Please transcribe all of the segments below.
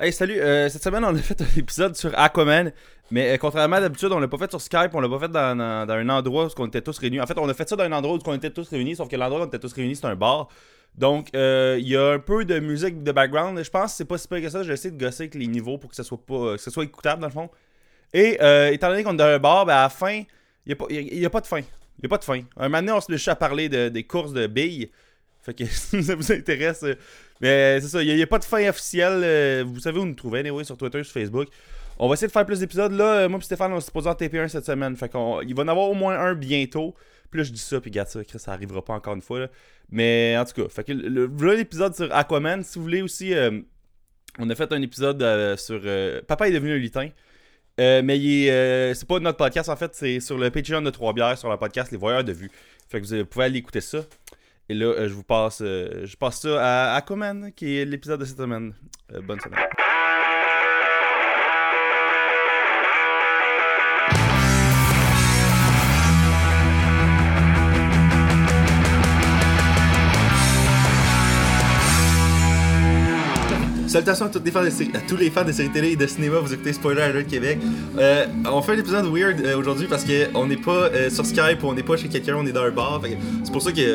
Hey, salut. euh, cette semaine, on a fait un épisode sur Aquaman. Mais euh, contrairement à d'habitude, on l'a pas fait sur Skype, on l'a pas fait dans, un endroit où on était tous réunis. En fait, on a fait ça dans un endroit où on était tous réunis, sauf que l'endroit où on était tous réunis, c'est un bar. Donc, euh, il y a un peu de musique de background. Je pense que c'est pas si pire que ça. J'ai essayé de gosser avec les niveaux pour que ça soit pas, que ça soit écoutable dans le fond. Et euh, étant donné qu'on est dans un bar, ben, à la fin, il n'y a, a pas de fin. Il a pas de fin. Un moment donné, on se lâche à parler de- des courses de billes. Fait que si ça vous intéresse. Mais c'est ça, il n'y a, pas de fin officielle. euh, vous savez où nous trouver, anyway, sur Twitter, sur Facebook. On va essayer de faire plus d'épisodes. Là, euh, moi et Stéphane, on s'est posé en TP1 cette semaine. Il va en avoir au moins un bientôt. Là, je dis ça, puis regarde ça, ça arrivera pas encore une fois. Mais en tout cas, fait que l'épisode sur Aquaman. Si vous voulez aussi, euh, on a fait un épisode sur Papa est devenu un lutin. Mais c'est pas notre podcast en fait, c'est sur le Patreon de Trois Bières, sur le podcast Les Voyeurs de Vue. Fait que vous pouvez aller écouter ça. Et là, euh, je vous passe, euh, je passe ça à Aquaman, qui est l'épisode de cette semaine. Euh, bonne semaine. Salutations à, toutes les fans de à tous les fans de séries télé et de cinéma, vous écoutez Spoiler Alert Québec. Euh, on fait un épisode weird euh, aujourd'hui parce qu'on n'est pas euh, sur Skype, on n'est pas chez quelqu'un, on est dans un bar. C'est pour ça qu'il y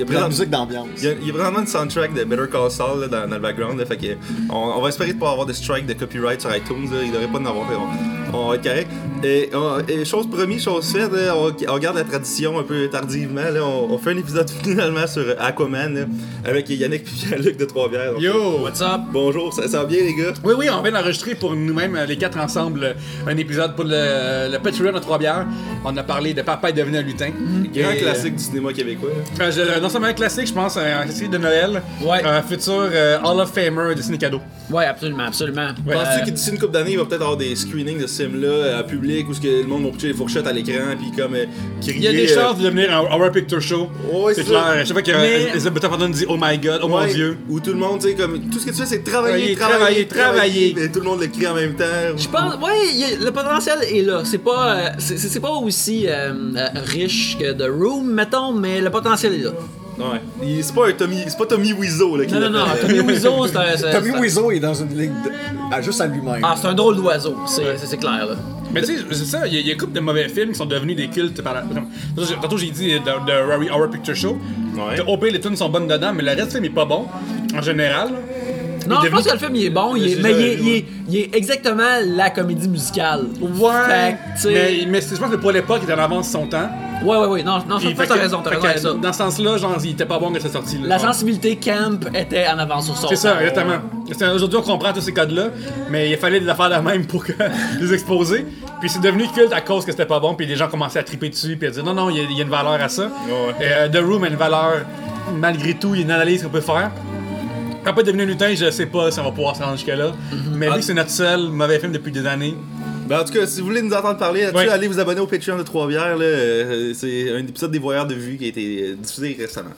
a, De la musique d'ambiance. il y, a, il y a vraiment une soundtrack de Better Call Saul là, dans, dans le background. là, fait que, on, on va espérer de pas avoir de strike de copyright sur iTunes. là, il devrait pas en avoir. fait, on, on va être correct. Et, on- et chose promise, chose faite, on, on garde la tradition un peu tardivement. là, on, on fait un épisode finalement sur Aquaman là, avec Yannick et Pierre-Luc de Trois-Bières. Yo, what's up? Bonjour, ça, ça va bien les gars? Oui, oui, on vient d'enregistrer pour nous-mêmes, euh, les quatre ensemble, euh, un épisode pour le, le Patreon de Trois Bières. On a parlé de Papa est devenu un lutin. Grand Et, classique du cinéma québécois. euh, je- non seulement un classique, je pense, un classique de Noël. Ouais. Un futur euh, Hall of Famer de ciné cadeau. Ouais, absolument, absolument. Ouais. Penses-tu Euh, que d'ici une couple d'années, il va peut-être avoir des screenings de ce film-là à public où ce que le monde va pitcher les fourchettes à l'écran puis comme euh, crier. Il y a des euh, chances de devenir un Horror Picture Show. Ouais, c'est clair. Je sais pas que Mais- Elizabeth Pardon dit Oh my god, oh mon dieu. Où tout le monde, tu sais, comme. Tout ce que tu fais, c'est travailler, Travailler, travailler, travailler, travailler. Et tout le monde le crie en même temps. Je pense, ouais, a- le potentiel est là. C'est pas, euh, c'est pas aussi euh, euh, riche que The Room, mettons, mais le potentiel est là. Ouais. C'est pas un Tommy. C'est pas Tommy Wiseau, là, qui Non, non, non. Tommy Wiseau, c'est un. c'est- Tommy c'est- Wiseau est dans une ligue de... ah, juste à lui-même. Ah, c'est un drôle d'oiseau, c'est c'est- c'est clair, là. Mais tu sais, c'est ça, il y, a- il y a une couple de mauvais films qui sont devenus des cultes par la. Tantôt j'ai dit de, de Rory Horror Picture Show. Ouais. Que OP, les tunes sont bonnes dedans, mais le reste du film est pas bon, en général. Non, je pense que le film il est bon, il est- C'est mais ça, il est, il, ouais. est, il est exactement la comédie musicale. Ouais, Fait mais, mais c'est- je pense que pour l'époque, il était en avance de son temps. Ouais, ouais, ouais, non, non, je pense fait que t'as raison, t'as raison avec ça. Dans ce sens-là, genre, il était pas bon que cette sortie. La sensibilité camp était en avance sur son C'est ça, exactement. C'est- Aujourd'hui, on comprend tous ces codes-là, mais il fallait les faire de même pour que- les exposer. Puis c'est devenu culte à cause que c'était pas bon, puis les gens commençaient à triper dessus, puis à dire non, non, il y, a- il y a une valeur à ça. Ouais. Et, euh, The Room a une valeur, malgré tout, il y a une analyse qu'on peut faire. Après devenu lutin, je sais pas si on va pouvoir se rendre jusque-là. Mais vu que c'est notre seul mauvais film depuis des années, Ben, en tout cas, si vous voulez nous entendre parler là-dessus, Ouais. allez vous abonner au Patreon de Trois-Bières. là, euh, C'est un épisode des Voyeurs de Vue qui a été euh, diffusé récemment.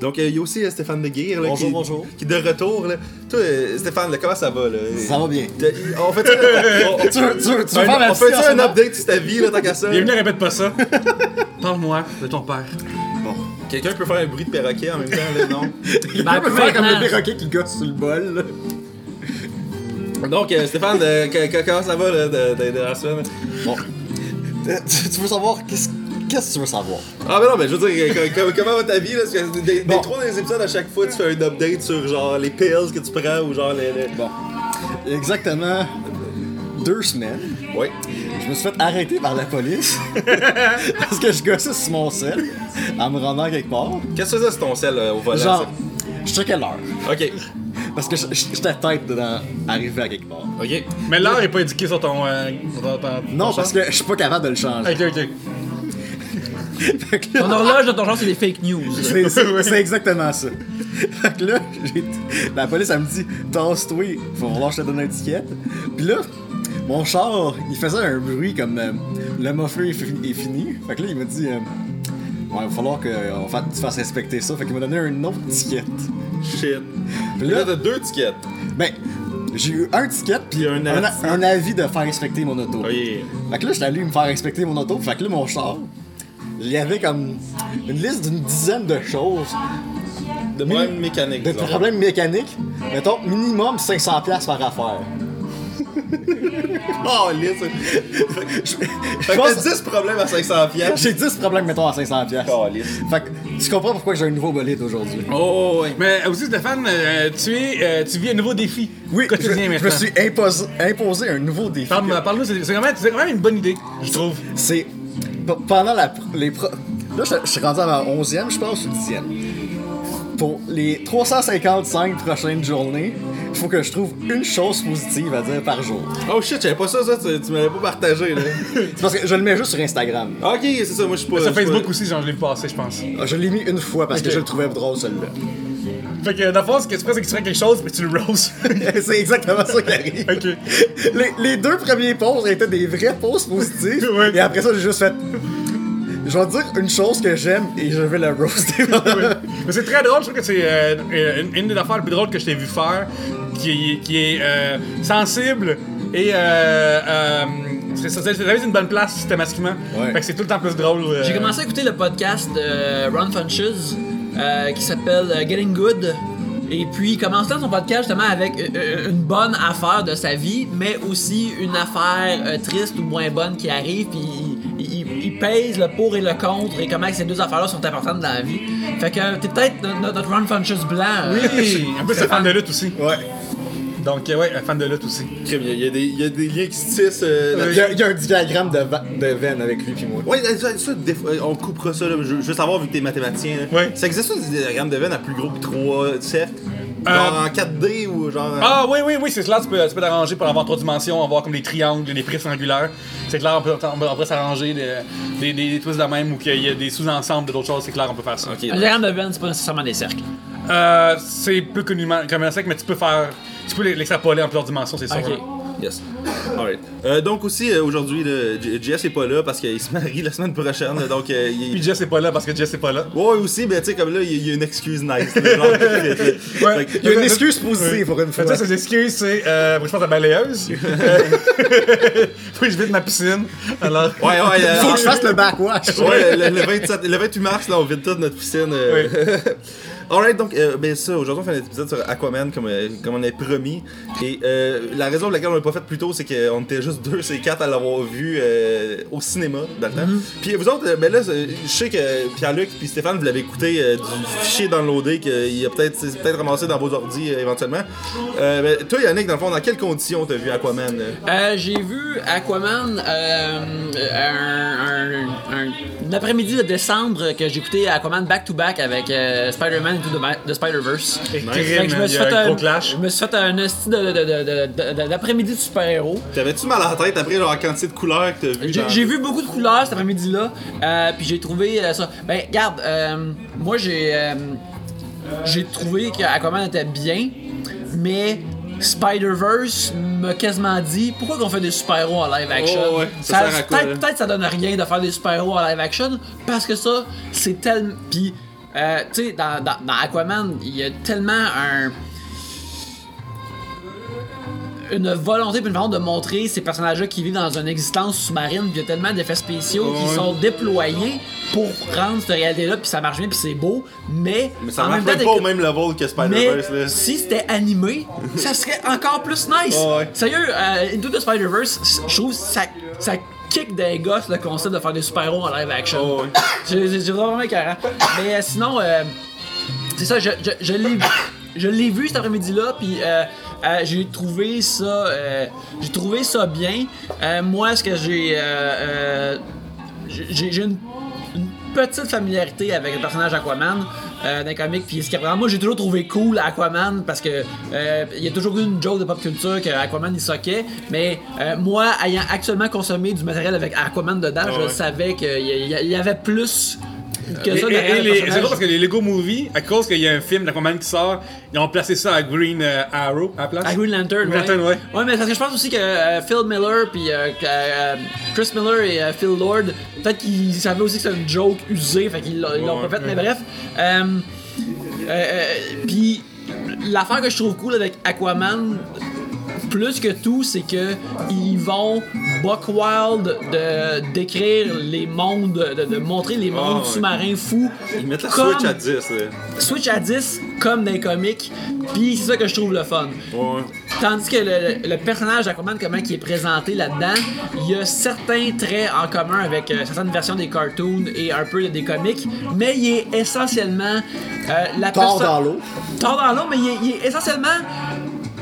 Donc, euh, il y a aussi euh, Stéphane Deguire là, Bonjour, qui, bonjour. qui est de retour. Là. Toi, euh, Stéphane, là, comment ça va? Là? Ça va bien. T'as- On fait on, Tu veux, tu veux, tu veux un- faire on update sur ta vie, là, tant qu'à ça? bienvenue, répète pas ça. Parle-moi de ton père. Quelqu'un peut faire un bruit de perroquet en même temps, là, non? Il Ben, peut faire comme le perroquet qui gosse sur le bol. là. Donc, euh, Stéphane, euh, que- que- comment ça va là, de, de- de la semaine? Bon. Euh, Tu, tu veux savoir qu'est-ce qu'est-ce que tu veux savoir? Ah, ben non, mais je veux dire, que- que- comment va ta vie? Là? Parce que des, des Bon. trois des épisodes, à chaque fois, tu fais un update sur genre les pills que tu prends ou genre les. les- Bon. Exactement deux semaines, Ouais. Je me suis fait arrêter par la police parce que je gossais sur mon sel en me rendant quelque part. Qu'est-ce que tu faisais sur ton sel euh, au volant? Genre, je checkais l'heure. Ok. Parce que j'étais tête dedans, arrivé à quelque part. Ok. Mais l'heure est pas indiquée sur ton. euh, sur ton- ton- Non, ton parce que je suis pas capable de le changer. Ok, ok. Fait que là- Ton horloge de ton genre, c'est des fake news. C'est exactement ça. Fait que là, j'ai- la police, elle me dit Tasse-toi, faut falloir que je te donne une étiquette. Puis là, mon char, il faisait un bruit comme euh, le muffler est, fi- est fini. Fait que là, il m'a dit euh, Ouais, il va falloir qu'on fa- tu fasses respecter ça. Fait qu'il m'a donné une autre étiquette. Shit. Puis Là, t'as deux tickets. ben, j'ai eu un ticket puis un un, avis. un avis de faire inspecter mon auto. Oh yeah. Fait que là, j'étais allé me faire inspecter mon auto. Fait que là, mon char, il y avait comme une liste d'une dizaine de choses de, mini- Problème mécanique. de problèmes mécaniques, mettons minimum 500$ piastres par affaire. Oh, lisse. Je Fait pense- que t'as 10 problèmes à 500 piastres. J'ai 10 problèmes, mettons, à 500$. piastres. Oh, lisse. Fait que tu comprends pourquoi j'ai un nouveau bolide aujourd'hui. Oh, ouais. Mais aussi, Stéphane, euh, tu, es, euh, tu vis un nouveau défi. Oui, je, je me suis imposé, imposé un nouveau défi. Parle- Parle-nous, c'est c'est quand, même- c'est quand même une bonne idée, je trouve. C'est pendant la, les pro- Là, je, je suis rendu à ma 11e, je pense, ou 10e. Pour les 355 prochaines journées, il faut que je trouve une chose positive à dire par jour. Oh shit, j'avais pas ça, ça, tu, tu m'avais pas partagé, là. C'est parce que je le mets juste sur Instagram. ok, c'est ça, moi je suis pas. Sur Facebook pas- aussi, genre, je l'ai vu passer, je pense. Ah, Je l'ai mis une fois parce que je le trouvais drôle, celui-là. Fait que, dans le fond, ce que tu fais, c'est que tu ferais quelque chose, mais tu le roses. C'est exactement ça qui arrive. ok. Les, les deux premiers posts étaient des vrais posts positifs. Ouais. Et après ça, j'ai juste fait. Je vais dire une chose que j'aime et je vais la roaster. Mais c'est très drôle, je trouve que c'est euh, une, une des affaires les plus drôles que je t'ai vu faire, qui, est- qui est euh, sensible et euh, euh, c'est ça, c'est c'est une bonne place systématiquement. Ouais. Fait que c'est tout le temps plus drôle. euh. J'ai commencé à écouter le podcast de Ron Funches euh, qui s'appelle euh, Getting Good. Et puis, il commençait son podcast justement avec euh, une bonne affaire de sa vie, mais aussi une affaire euh, triste ou moins bonne qui arrive. Puis, pèse le pour et le contre et comment ces deux affaires-là sont importantes dans la vie. Fait que t'es peut-être notre, notre Ron Funches blanc. euh, Oui, en plus c'est fan de lutte aussi. ouais. Donc, euh, ouais, un fan de lutte aussi. Y, a- il y a des- il y a des liens qui se tissent. euh, Il y, a, il y a un diagramme de, va- de veine avec lui puis moi. Ouais, ça, ça, des fois, on coupera ça, là. Je, je veux savoir, vu que t'es mathématicien, là. Ouais. Ça existe ça, des diagrammes de veine à plus gros que 3 cercles Euh, Genre en 4D ou genre. Ah oui, oui, oui, c'est cela, tu peux, tu peux t'arranger pour avoir trois dimensions, avoir comme des triangles, des prismes angulaires. C'est clair, on peut, on peut, on peut s'arranger des, des, des twists de même ou qu'il y a des sous-ensembles de d'autres choses, c'est clair, on peut faire ça. Ok. Un diagramme de c'est pas nécessairement des cercles. Euh, c'est plus connument comme un cercle, mais tu peux faire. Tu peux l'extrapoler en plusieurs dimensions, c'est sûr. Yes. Alright. Euh, donc aussi, euh, aujourd'hui, J- Jess est pas là parce qu'il se marie la semaine prochaine. là, Donc, euh, il Puis Jess est pas là parce que Jess est pas là. Ouais, aussi, mais tu sais, comme là, il y a- il y a une excuse nice. là, genre, Fait que- Il y a une excuse positive pour une Fait fois. que ça, ses excuses, c'est. Euh, faut que je fasse la balayeuse. Euh, faut que je vide ma piscine. Alors. Ouais, ouais. euh, Faut que je fasse le backwash. Ouais, le, le 27 le 28 mars, là, on vide toute notre piscine. euh. Alright, donc, euh, ben ça, aujourd'hui, on fait un épisode sur Aquaman, comme, euh, comme on avait promis. Et euh, la raison pour laquelle on l'a pas fait plus tôt, c'est qu'on était juste deux, c'est quatre à l'avoir vu euh, au cinéma, dans le temps. Puis vous autres, ben là, je sais que Pierre-Luc puis Stéphane, vous l'avez écouté du fichier downloadé qu'il a peut-être peut-être ramassé dans vos ordi éventuellement. Ben, toi, Yannick, dans le fond, dans quelles conditions t'as vu Aquaman? J'ai vu Aquaman un, un- un- un après-midi de décembre que écouté Aquaman back-to-back avec euh, Spider-Man Into the, Ma- the Spider-Verse. Fait que je me suis fait un un, gros clash. je me suis fait un esti de, de, de, de- de- de- d'après-midi de super-héros. T'avais-tu mal à la tête après, genre, la quantité de couleurs que t'as vu? J'ai dans- j'ai vu beaucoup de couleurs cet après-midi-là, euh, puis j'ai trouvé euh, ça. Ben, regarde, euh, moi j'ai euh, j'ai trouvé qu'Aquaman était bien, mais Spider-Verse m'a quasiment dit pourquoi qu'on fait des super-héros en live action? Oh, ouais. Ça peut-être, là? peut-être ça donne rien de faire des super-héros en live action, parce que ça, c'est tellement. Puis, euh, tu sais, dans, dans, dans Aquaman, il y a tellement un une volonté puis une façon de montrer ces personnages-là qui vivent dans une existence sous-marine, puis il y a tellement d'effets spéciaux qui sont déployés pour rendre cette réalité-là, puis ça marche bien, puis c'est beau, mais, Mais ça en marche même pas au même level que Spider-Verse, si c'était animé, ça serait encore plus nice. Ouais. Sérieux, euh, Into the Spider-Verse, je trouve ça kick des gosses le concept de faire des super-héros en live action. J'ai- j'ai vraiment écœurant. Mais euh, sinon, euh, c'est ça, je, je, je l'ai je l'ai vu cet après-midi-là, puis euh, euh, j'ai trouvé ça j'ai trouvé ça bien. Moi, ce que j'ai j'ai j'ai une, une petite familiarité avec le personnage Aquaman? Euh, d'un comic, puis ce qui moi j'ai toujours trouvé cool Aquaman parce que euh, il y a toujours eu une joke de pop culture que Aquaman il soquait, mais euh, moi ayant actuellement consommé du matériel avec Aquaman dedans, je ouais. savais qu'il y, y- y avait plus que ça derrière le c'est drôle parce que les Lego Movie, à cause qu'il y a un film d'Aquaman qui sort, ils ont placé ça à Green euh, Arrow à la place. À Green Lantern, Green Lantern, ouais. Ouais, mais parce que je pense aussi que euh, Phil Miller puis euh, Chris Miller et Phil Lord, peut-être qu'ils savaient aussi que c'était une joke usée, fait qu'ils l'ont ils l'ont Ouais, pas fait, mais bref. Puis l'affaire que je trouve cool avec Aquaman, plus que tout, c'est que ils vont buck wild de d'écrire les mondes, de, de montrer les mondes ouais. sous-marins fous. Ils mettent la comme- Switch à 10, là. Switch à 10 comme dans les comics, puis c'est ça que je trouve le fun. Ouais. Tandis que le, le- personnage d'Aquaman, comment il est présenté là-dedans, il y a certains traits en commun avec euh, certaines versions des cartoons et un peu des comics, mais il est essentiellement euh, la Tord perso- dans l'eau. Tord dans l'eau, mais il est, il est essentiellement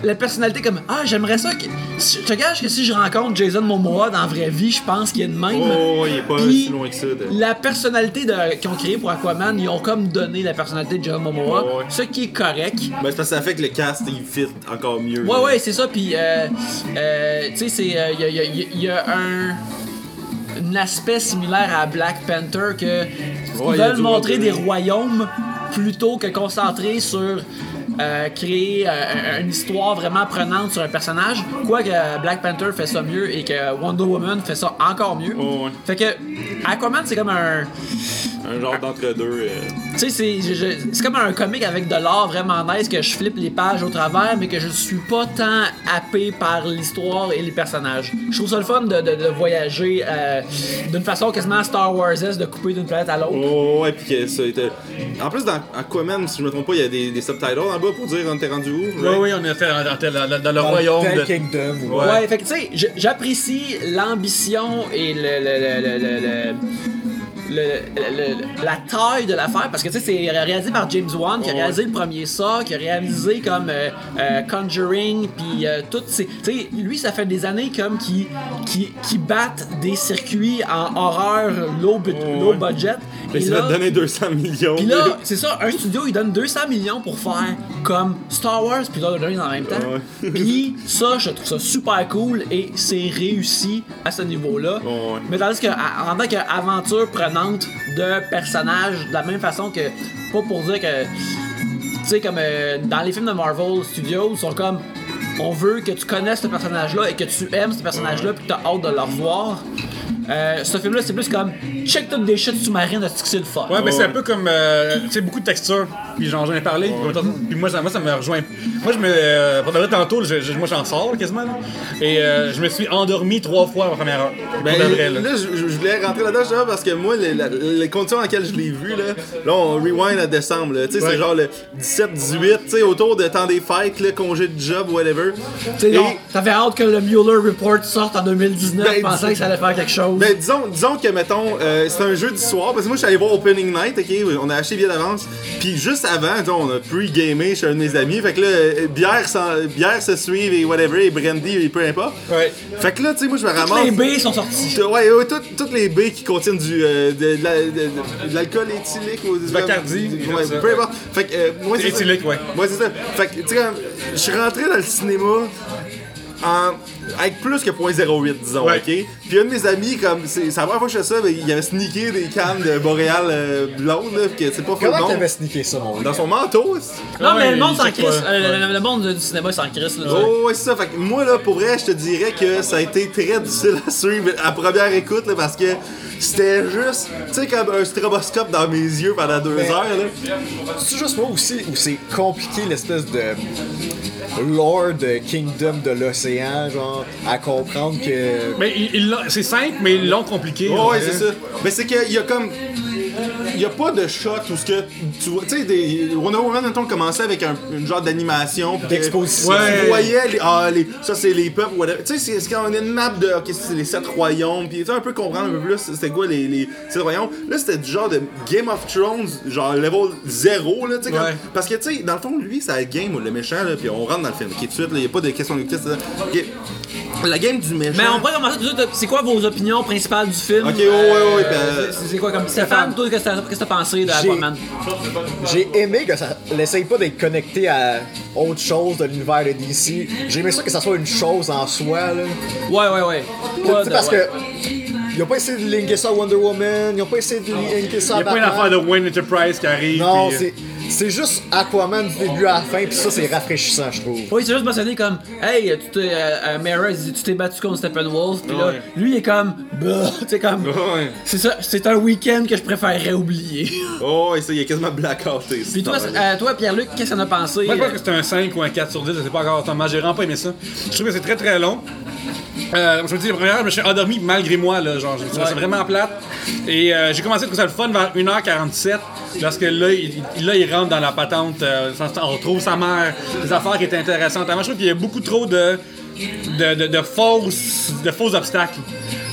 la personnalité comme Ah, j'aimerais ça que. Je te gage que si je rencontre Jason Momoa dans la vraie vie, je pense qu'il est de même. Oh, il est pas Puis, si loin que ça. de- La personnalité de- qu'ils ont créée pour Aquaman, ils ont comme donné la personnalité de Jason Momoa, ouais. ce qui est correct. Ben, c'est parce que ça fait que le cast, il fit encore mieux. Ouais, là. ouais, c'est ça. Puis, euh, euh, tu sais, c'est. euh, Il y, a, y a- y a un. Un aspect similaire à Black Panther que. ils veulent montrer des royaumes plutôt que concentrer sur. Euh, créer euh, une histoire vraiment prenante sur un personnage. Quoique euh, Black Panther fait ça mieux et que Wonder Woman fait ça encore mieux. Ouais. Fait que Aquaman, c'est comme un. Un genre d'entre-deux. euh. Tu sais, c'est comme un comic avec de l'art vraiment nice que je flippe les pages au travers, mais que je suis pas tant happé par l'histoire et les personnages. Je trouve ça le fun de, de- de voyager euh, d'une façon quasiment Star Wars de couper d'une planète à l'autre. Oh, ouais, pis que ça a été. En plus, dans Aquaman, si je me trompe pas, il y a des, des subtitles en bas pour dire on était rendu où. Oui, right? oui, on était dans, dans- dans- dans le Dans royaume tel de. Kingdom. ou- Ouais. Ouais, fait que tu sais, j'apprécie l'ambition et le, le- le- le- le- le- la taille de l'affaire parce que tu sais c'est réalisé par James Wan qui a réalisé le premier ça qui a réalisé comme euh, euh, Conjuring puis euh, ces tu sais lui ça fait des années comme qui qui qui battent des circuits en horreur low, low budget Mais il va te donner 200 millions. puis là, c'est ça, un studio il donne 200 millions pour faire comme Star Wars puis Lord of the Rings en même temps. Puis ça, je trouve ça super cool et c'est réussi à ce niveau-là. Mais tandis que en tant qu'aventure prenante de personnages, de la même façon que pas pour dire que tu sais comme euh, dans les films de Marvel Studios, ils sont comme on veut que tu connaisses ce personnage-là et que tu aimes ce personnage-là puis que tu as hâte de le revoir. Euh, ce film-là, c'est plus comme check toutes des chutes sous-marines de c'est le fun? Ouais, mais c'est un peu comme. euh, tu sais, beaucoup de textures. Puis j'en j'en ai parlé. Puis moi, ça, moi, ça me rejoint. Moi, je me. Euh, pour de vrai, tantôt, je- je- moi, j'en sors quasiment. là. Et euh, je me suis endormi trois fois la première heure. Ben, pour de vrai, là. là, je, je voulais rentrer là-dedans justement parce que moi, les, la- les conditions dans lesquelles je l'ai vu, là, là, on rewind à décembre. Tu sais, Ouais. c'est genre le 17-18, tu sais, autour de temps des fêtes, là, congé de job, whatever. Et- non, T'avais hâte que le Mueller Report sorte en 2019, Ben, je pensais que ça allait faire quelque chose. Ben, disons, disons que, mettons, euh, c'est un jeu du soir, parce que moi, je suis allé voir Opening Night, ok, on a acheté bien d'avance, puis juste avant, on a pre-gamé chez un de mes amis, fait que là, euh, bière, sans, bière se suivent et whatever, et brandy, et peu importe. Ouais. Fait que là, tu sais, moi, je me ramasse... les B sont sortis. Ouais, ouais, toutes, toutes les baies qui contiennent du, euh, de, de la- de- de- de l'alcool éthylique ou du Bacardi, ouais, ça. peu importe. Fait que, euh, moi, c'est ça. Éthylique, ouais. Moi, c'est ça. Fait que, tu sais, je suis rentré dans le cinéma en, avec plus que 0.08, disons, Ouais. ok? Puis un de mes amis, comme, c'est la première fois que je fais ça, mais il avait sneaké des cannes de Boréal euh, blonde, là, que c'est pas fait Comment bon. t'avais sneaké ça, mon gars? Dans son manteau, Non, mais le monde s'en crisse. Euh, le, le monde du cinéma s'en crisse. Là, Oh, ouais, c'est ça. Fait que moi, là, pour vrai, je te dirais que ça a été très difficile à suivre à première écoute, là, parce que c'était juste, tu sais, comme un stroboscope dans mes yeux pendant deux Mais- heures, là. C'est juste moi aussi où c'est compliqué l'espèce de lore de Kingdom de l'océan, genre, à comprendre que. Mais c'est simple, mais ils l'ont compliqué. Ouais, ouais, c'est ça. Mais c'est qu'il y a comme. Il y a pas de shot où ce que tu vois. Tu sais, des- Wonder Woman, mettons, commençait avec un, une genre d'animation. D'exposition. Ouais. Tu voyais, les, ah, les, ça c'est les peuples, whatever. Tu sais, c'est- c'est quand on a une map de. Ok, c'est les sept royaumes. Puis tu sais, un peu comprendre un peu plus c'était quoi les, les sept royaumes. Là, c'était du genre de Game of Thrones, genre level 0, là, tu sais. Ouais. Parce que, tu sais, dans le fond, lui, c'est la game, le méchant, là, puis on rentre dans le film. Ok, tout de suite, il n'y a pas de question de. Ok. La game du méchant. Mais on pourrait commencer tout de suite. C'est quoi vos opinions principales du film? Ok, ouais, ouais, ouais, ben, Euh, c'est- C'est quoi comme Stéphane, qu'est-ce que t'as- qu'est-ce que t'as pensé de J'ai- Aquaman? J'ai aimé que ça n'essaye pas d'être connecté à autre chose de l'univers de DC. J'ai aimé ça que ça soit une chose en soi, là. Ouais, ouais, ouais. Tu Pas sais, de- parce ouais. que. Ils ont pas essayé de linker ça à Wonder Woman, ils ont pas essayé de linker ça Il à n'y a pas une Batman. affaire de Wayne Enterprise qui arrive. Non, puis, euh, c'est. C'est juste Aquaman du début à la fin, puis ça, c'est rafraîchissant, je trouve. Oui, c'est juste mentionné comme Hey, tu t'es. Euh, euh, tu t'es battu contre Steppenwolf. Puis là, Ouais. lui, il est comme. Bah, tu sais, comme. Ouais. C'est ça, c'est un week-end que je préférerais oublier. Oh, et ça, il est quasiment blackouté. Puis toi, c'est- euh, toi Pierre-Luc, qu'est-ce que t'en as pensé? Moi, je pense que c'est un 5 ou un 4 sur 10, je sais pas encore. Thomas, j'ai vraiment pas aimé ça. Je trouve que c'est très très long. Euh, je me dis, la première heure, je me suis endormi malgré moi, là. Genre, je me suis Ouais. c'est vraiment plate. Et euh, j'ai commencé à trouver ça le fun vers 1h47. Il, il- là, il rentre dans la patente. euh, on retrouve sa mère, des affaires qui étaient intéressantes. Moi, je trouve qu'il y a beaucoup trop de, de, de, de fausses, de faux obstacles.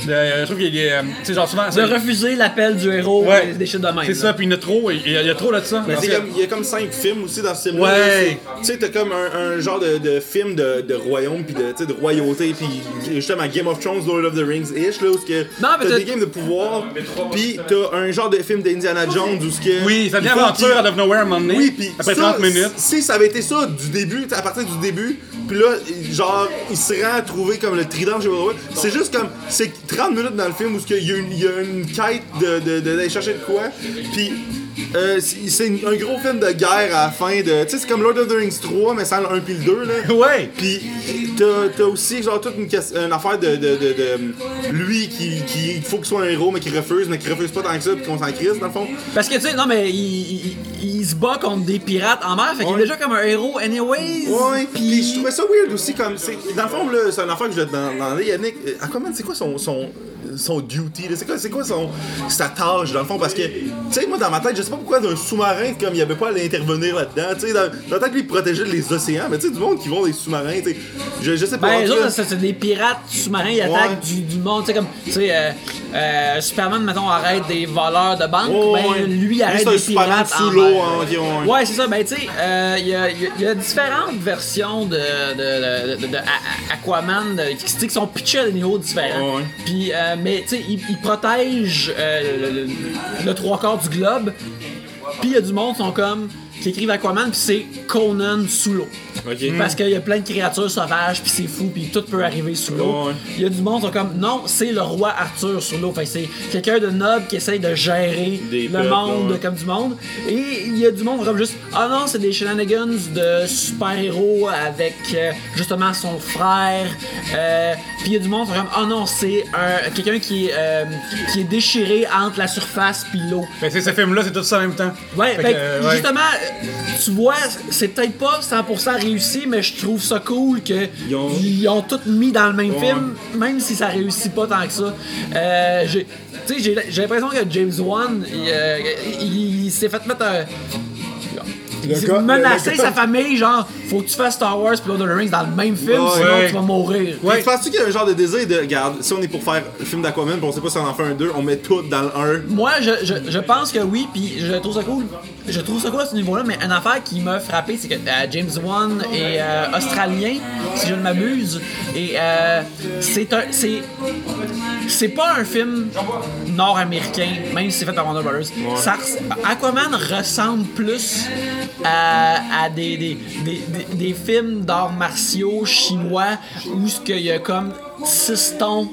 De- je trouve qu'il y a. euh, Tu sais, genre souvent. de refuser l'appel du héros, Ouais. des- des shit de même. C'est là. ça, puis il y en a trop. Il y a, il y a trop de ça. C'est que- comme- il y a comme 5 films aussi dans ce film-là. Ouais. C'est- Tu sais, t'as comme un, un genre de, de film de, de royaume, puis de, de royauté, puis justement Game of Thrones, Lord of the Rings-ish, là, où t'as des games de pouvoir, puis t'as un genre de film d'Indiana Jones, où ce que... Oui, ça devient il aventure out of nowhere à un moment donné. Oui, puis après ça, 30 minutes. Si ça avait été ça du début, à partir du début, puis là, genre, il se rend à trouver comme le trident, je sais. C'est juste comme, c'est 30 minutes dans le film où il y, y a une quête de, de, de- d'aller chercher de quoi, puis euh, c'est un gros film de guerre à la fin de. Tu sais, c'est comme Lord of the Rings 3, mais sans le 1 puis le 2, là. Ouais! Puis t'as, aussi genre toute une, une affaire de, de, de, de- lui qui, qui il faut qu'il soit un héros mais qui refuse mais qui refuse pas tant que ça puis qu'on s'en crisse dans le fond. Parce que tu sais, non mais il, il- il se bat contre des pirates en mer, fait qu'il est déjà comme un héros anyways. Ouais, Puis je trouvais ça weird aussi comme c'est dans le fond là, c'est une affaire que je vais te dans dans Yannick, euh, Aquaman c'est quoi son son son duty c'est quoi quoi son sa tâche dans le fond? Parce que tu sais moi dans ma tête je sais pas pourquoi d'un sous-marin comme il y avait pas à l'intervenir là-dedans tu sais dans, dans la tête lui il protégeait les océans mais tu sais du monde qui vont des sous-marins tu sais je, je sais pas en Ben, les autres, c'est des pirates sous-marins, ils attaquent du monde. Tu sais, comme, tu sais, euh, euh, Superman, mettons, arrête des voleurs de banque. Ouais, ben, lui, arrête des Superman pirates sous l'eau hein, Ouais, c'est ça. Ben, tu sais, euh, il y, a, il y a- il y a différentes versions de, Aquaman qui, sont pitchées à des niveaux différents. Ouais. Puis, euh, mais, tu sais, il, protège euh, le, le- le trois quarts du globe. Puis, il y a du monde qui sont comme. qui écrivent Aquaman, puis c'est Conan sous l'eau. Ok. Parce qu'il y a plein de créatures sauvages, puis c'est fou, puis tout peut arriver sous l'eau. Il y a du monde qui sont comme non, c'est le roi Arthur sous l'eau. Fait c'est quelqu'un de noble qui essaye de gérer Des le peuples, monde ouais. comme du monde. Et il y a du monde comme juste ah non, c'est des shenanigans de super-héros avec euh, justement son frère. Euh, puis il y a du monde qui sont comme ah non, c'est un quelqu'un qui est euh, qui est déchiré entre la surface puis l'eau. Ben, c'est ce film-là, c'est tout ça en même temps. Ouais, Fait fait que, que, euh, ouais. justement, tu vois, c'est peut-être pas 100% réussi, mais je trouve ça cool que Ils ont- ils ont tout mis dans le même Ouais. film, même si ça réussit pas tant que ça. Euh, j'ai- tu sais, j'ai j'ai l'impression que James Wan, il, euh, il- il s'est fait mettre un. Il s'est menacé sa famille, genre, faut que tu fasses Star Wars et Lord of the Rings dans le même film, Ouais. sinon Ouais. tu vas mourir. Puis Penses-tu qu'il y a un genre de désir de. Regarde, si on est pour faire le film d'Aquaman, puis on sait pas si on en fait un 2, on met tout dans le 1. Moi, je, je, je pense que oui, puis je trouve ça cool. Je trouve ça cool à ce niveau-là, mais une affaire qui m'a frappé, c'est que euh, James Wan est euh, australien, si je ne m'abuse, et euh, c'est un, c'est, c'est pas un film nord-américain, même si c'est fait par Warner Brothers. Ça res- Aquaman ressemble plus à, à des, des, des, des- des films d'arts martiaux chinois où qu'il y a comme six tons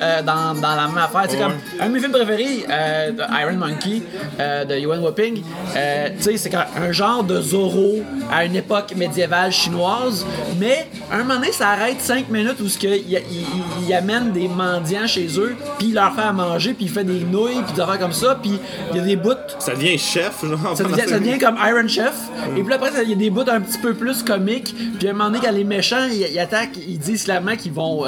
euh, dans, dans la même affaire. Tu sais, comme, un de mes films préférés, euh, de Iron Monkey, euh, de Yuan sais, c'est un genre de Zorro à une époque médiévale chinoise, mais à un moment donné, ça arrête 5 minutes où il, amène des mendiants chez eux, puis il leur fait à manger, puis il fait des nouilles, puis des affaires comme ça, puis il y a des bouts Ça devient chef, genre. ça devient, ça devient comme Iron Chef. Et puis après, il y a des bouts un petit peu plus comiques. Puis à un moment donné, quand les méchants, ils, ils attaquent, ils disent clairement qu'ils vont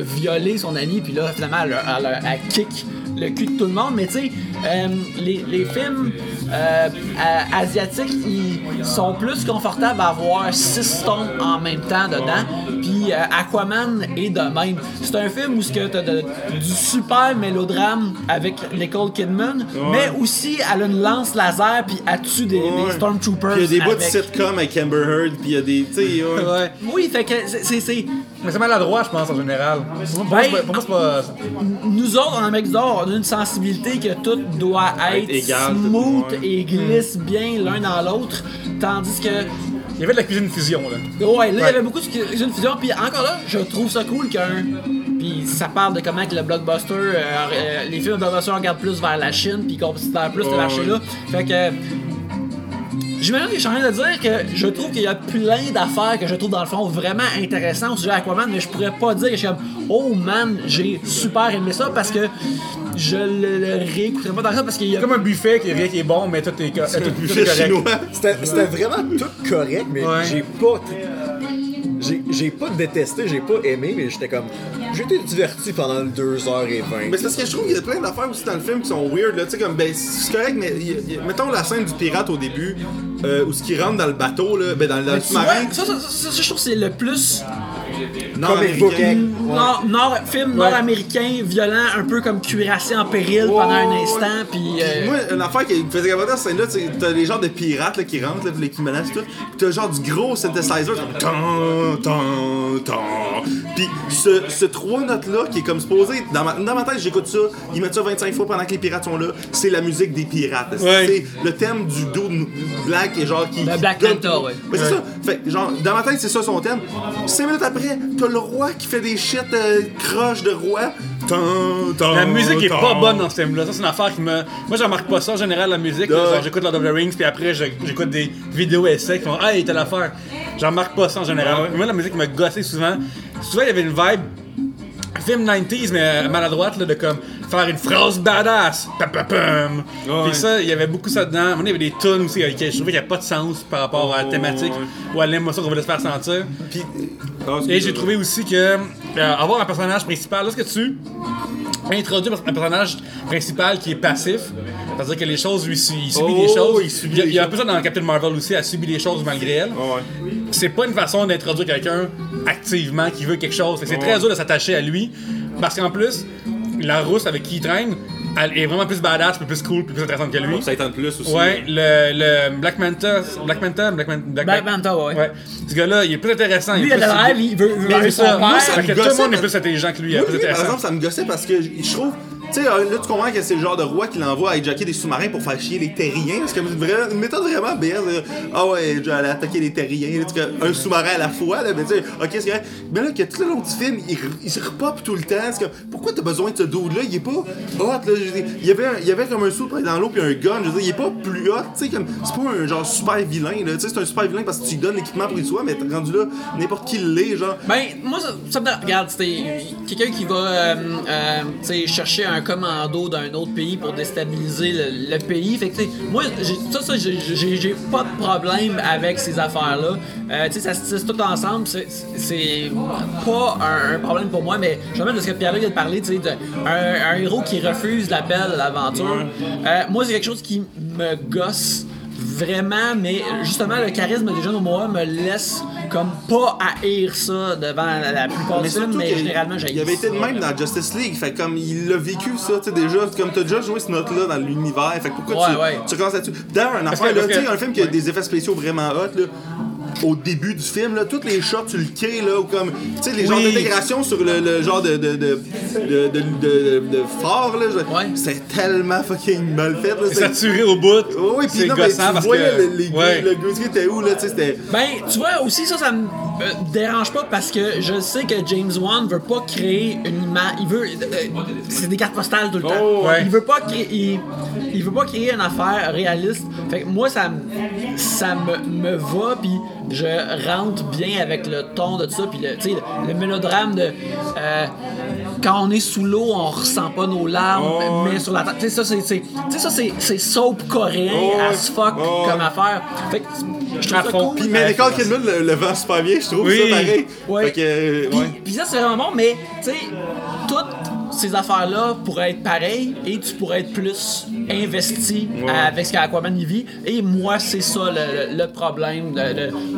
violer son ami. Puis là, finalement, elle, elle- elle kick le cul de tout le monde. Mais tu sais, euh, les, les films euh, asiatiques, ils sont plus confortables à avoir six tons en même temps dedans. Puis euh, Aquaman est de même. C'est un film où ce que t'as de- du super mélodrame avec Nicole Kidman, mais aussi elle a une lance laser puis elle tue des. Stormtroopers. Puis il y a des bouts de sitcom avec Amber Heard, puis il y a des. Tu sais, ouais. Ouais. Oui, fait que c'est- c'est- c'est. Mais c'est maladroit, je pense, en général. Moi, Ben, pour moi, c'est pas. Nous autres, en Amérique du Nord, on a une sensibilité que tout doit être, Être égal, tout, smooth et glisse bien l'un dans l'autre. Tandis que Il y avait de la cuisine fusion, là. Ouais, là, il y avait beaucoup de cuisine fusion. Puis encore là, je trouve ça cool qu'un. Puis ça parle de comment que le blockbuster. euh, euh, les films de blockbuster regardent plus vers la Chine, puis considèrent plus ce marché-là. Fait que. J'imagine que je suis en train de dire que je trouve qu'il y a plein d'affaires que je trouve dans le fond vraiment intéressantes au sujet d'Aquaman, mais je pourrais pas dire que je suis comme Oh man, j'ai super aimé ça parce que je le, le réécouterai pas dans ça parce qu'il y a Comme un buffet qui est rien qui est bon, mais tout est, co- tout, tout est correct. chinois. C'était c'était vraiment tout correct, mais Ouais. j'ai pas. J'ai pas détesté, j'ai pas aimé, mais j'étais comme. J'ai été diverti pendant 2h20. Mais c'est parce que je trouve qu'il y a plein d'affaires aussi dans le film qui sont weird, là. Tu sais, comme, ben, c'est correct, mais il y a- il y a- mettons la scène du pirate au début, euh, où ce qui rentre dans le bateau, là, ben, dans, dans le sous-marin. ça, ça, ça, ça, je trouve que c'est le plus nord-américain. nord, nord- film nord-américain, violent, un peu comme cuirassé en péril pendant un instant, puis. euh, Moi, une affaire qui me faisait capoter dans cette scène-là, c'est t'as des genres de pirates là, qui rentrent, là, qui menacent tout. Puis t'as genre du gros synthesizer, tan, tan. Puis ce, ce trois notes-là qui est comme supposé, dans ma, dans ma tête, j'écoute ça, ils mettent ça 25 fois pendant que les pirates sont là, c'est la musique des pirates. Ouais. C'est le thème du dude black et genre qui. Le qui Black Manta, ouais. Mais c'est ça. Fait que, genre, dans ma tête, c'est ça son thème. Cinq minutes après, t'as le roi qui fait des shit euh, croches de roi. Tan, tan, La musique est tan. pas bonne dans ce thème-là. Ça, c'est une affaire qui me. Moi, je remarque pas ça en général, la musique. là. Ouais. Genre, j'écoute Lord of the Rings, puis après, j'écoute des vidéos essais qui font Hey, telle affaire. J'en remarque pas ça en général. Moi, la musique me gossait souvent. Souvent, il y avait une vibe. Film 90s, mais euh, maladroite, là, de comme faire une phrase badass. Pam, pam, pam. Puis ça, il y avait beaucoup ça dedans. Il y avait des tunes aussi, qui je trouvais qu'il n'y avait pas de sens par rapport à la Oh, thématique ou à l'émotion qu'on voulait se faire sentir. Puis, Et j'ai trouvé aussi que euh, avoir un personnage principal, lorsque tu introduis un personnage principal qui est passif, c'est-à-dire que les choses lui il subit Oh, des choses. il subit y a, des il y a un peu ça dans Captain Marvel aussi, elle subit des choses malgré elle. ouais. C'est pas une façon d'introduire quelqu'un activement qui veut quelque chose. C'est très dur de s'attacher à lui parce qu'en plus, la rousse avec qui il traîne, elle est vraiment plus badass, plus cool, plus intéressante que lui. Ça étend plus aussi. Ouais, le, le Black Manta, Black Manta, Black Manta, Black, Black Manta, ouais. Ouais. Ce gars-là, il est plus intéressant. Lui, il a de plus- la rêve, il veut, il veut ça. père. ça me tout le monde est plus intelligent que lui. Moi, plus lui, par exemple, ça me gossait parce que je trouve. Tu sais, là, tu comprends que c'est le genre de roi qui l'envoie à hijacker des sous-marins pour faire chier les terriens. C'est comme une, vraie- une méthode vraiment de, Ah ouais, je vais aller attaquer les terriens. un sous-marin à la fois. Là, mais tu sais, ok, c'est vrai. Mais là, que tout le long du film, il, se repop tout le temps. C'est pourquoi t'as besoin de ce dude-là? Il est pas hot. Là, il, y avait il y avait comme un sou dans l'eau puis un gun. Je veux dire, il est pas plus hot. Tu sais, comme, c'est pas un genre super vilain. Tu sais, c'est un super vilain parce que tu lui donnes l'équipement pour qu'il soit, mais t'es rendu là, n'importe qui l'est, genre. Ben, moi, ça, me regarde, c'était quelqu'un qui va euh, euh, chercher un commando d'un autre pays pour déstabiliser le, le pays. Fait que, moi, ça, ça, j'ai- pas de problème avec ces affaires-là. Euh, tu sais, ça se tisse tout ensemble, c'est- pas un, un problème pour moi, mais je de ce que Pierre-Luc vient de parler, tu sais, un héros qui refuse l'appel à l'aventure. Euh, moi, c'est quelque chose qui me gosse vraiment, mais justement, le charisme des jeunes Momoa me laisse comme pas haïr ça devant la, la plupart des films, mais généralement, j'ai Il avait été de même dans Justice League, fait comme il l'a vécu ça, tu sais déjà, comme t'as déjà joué ce note-là dans l'univers, fait pourquoi Ouais, tu, ouais. tu commences là-dessus? D'ailleurs, un affaire là, tu sais, un film qui a des effets spéciaux vraiment hot là. Au début du film, là, toutes les shots, tu le crées, là, ou comme, tu sais, les genres d'intégration sur le, le genre de, de, de, de, de, phare, là, Ouais. c'est tellement fucking mal fait, là. Saturé au bout. Oh, oui, puis c'est non, mais tu parce voyais que. le, les, ouais. le Grizzly était où, là, tu sais, c'était... Ben, tu vois, aussi, ça, ça me euh, dérange pas parce que je sais que James Wan veut pas créer une image. Il veut. euh, c'est des cartes postales tout le temps. Oh, ouais. Il veut pas créer. Il, il veut pas créer une affaire réaliste. Fait que moi, ça, me- ça me, me va, puis je rentre bien avec le ton de ça, puis le, tu sais, le, le mélodrame de. euh, quand on est sous l'eau, on ressent pas nos larmes, Oh, mais sur la tête. Tu sais, ça, c'est- c'est tu sais, ça, c'est c'est soap coréen Oh, as fuck Oh, comme affaire. Fait que je trouve ça fond. cool. Puis, mais Nicole Kidman le, le vend super bien, je trouve Oui. ça pareil. Ouais. Fait que, euh, Puis, ouais. puis ça, c'est vraiment bon, mais tu sais, toutes ces affaires-là pourraient être pareilles et tu pourrais être plus investi avec ce qu'Aquaman y vit. Et moi, c'est ça le, problème,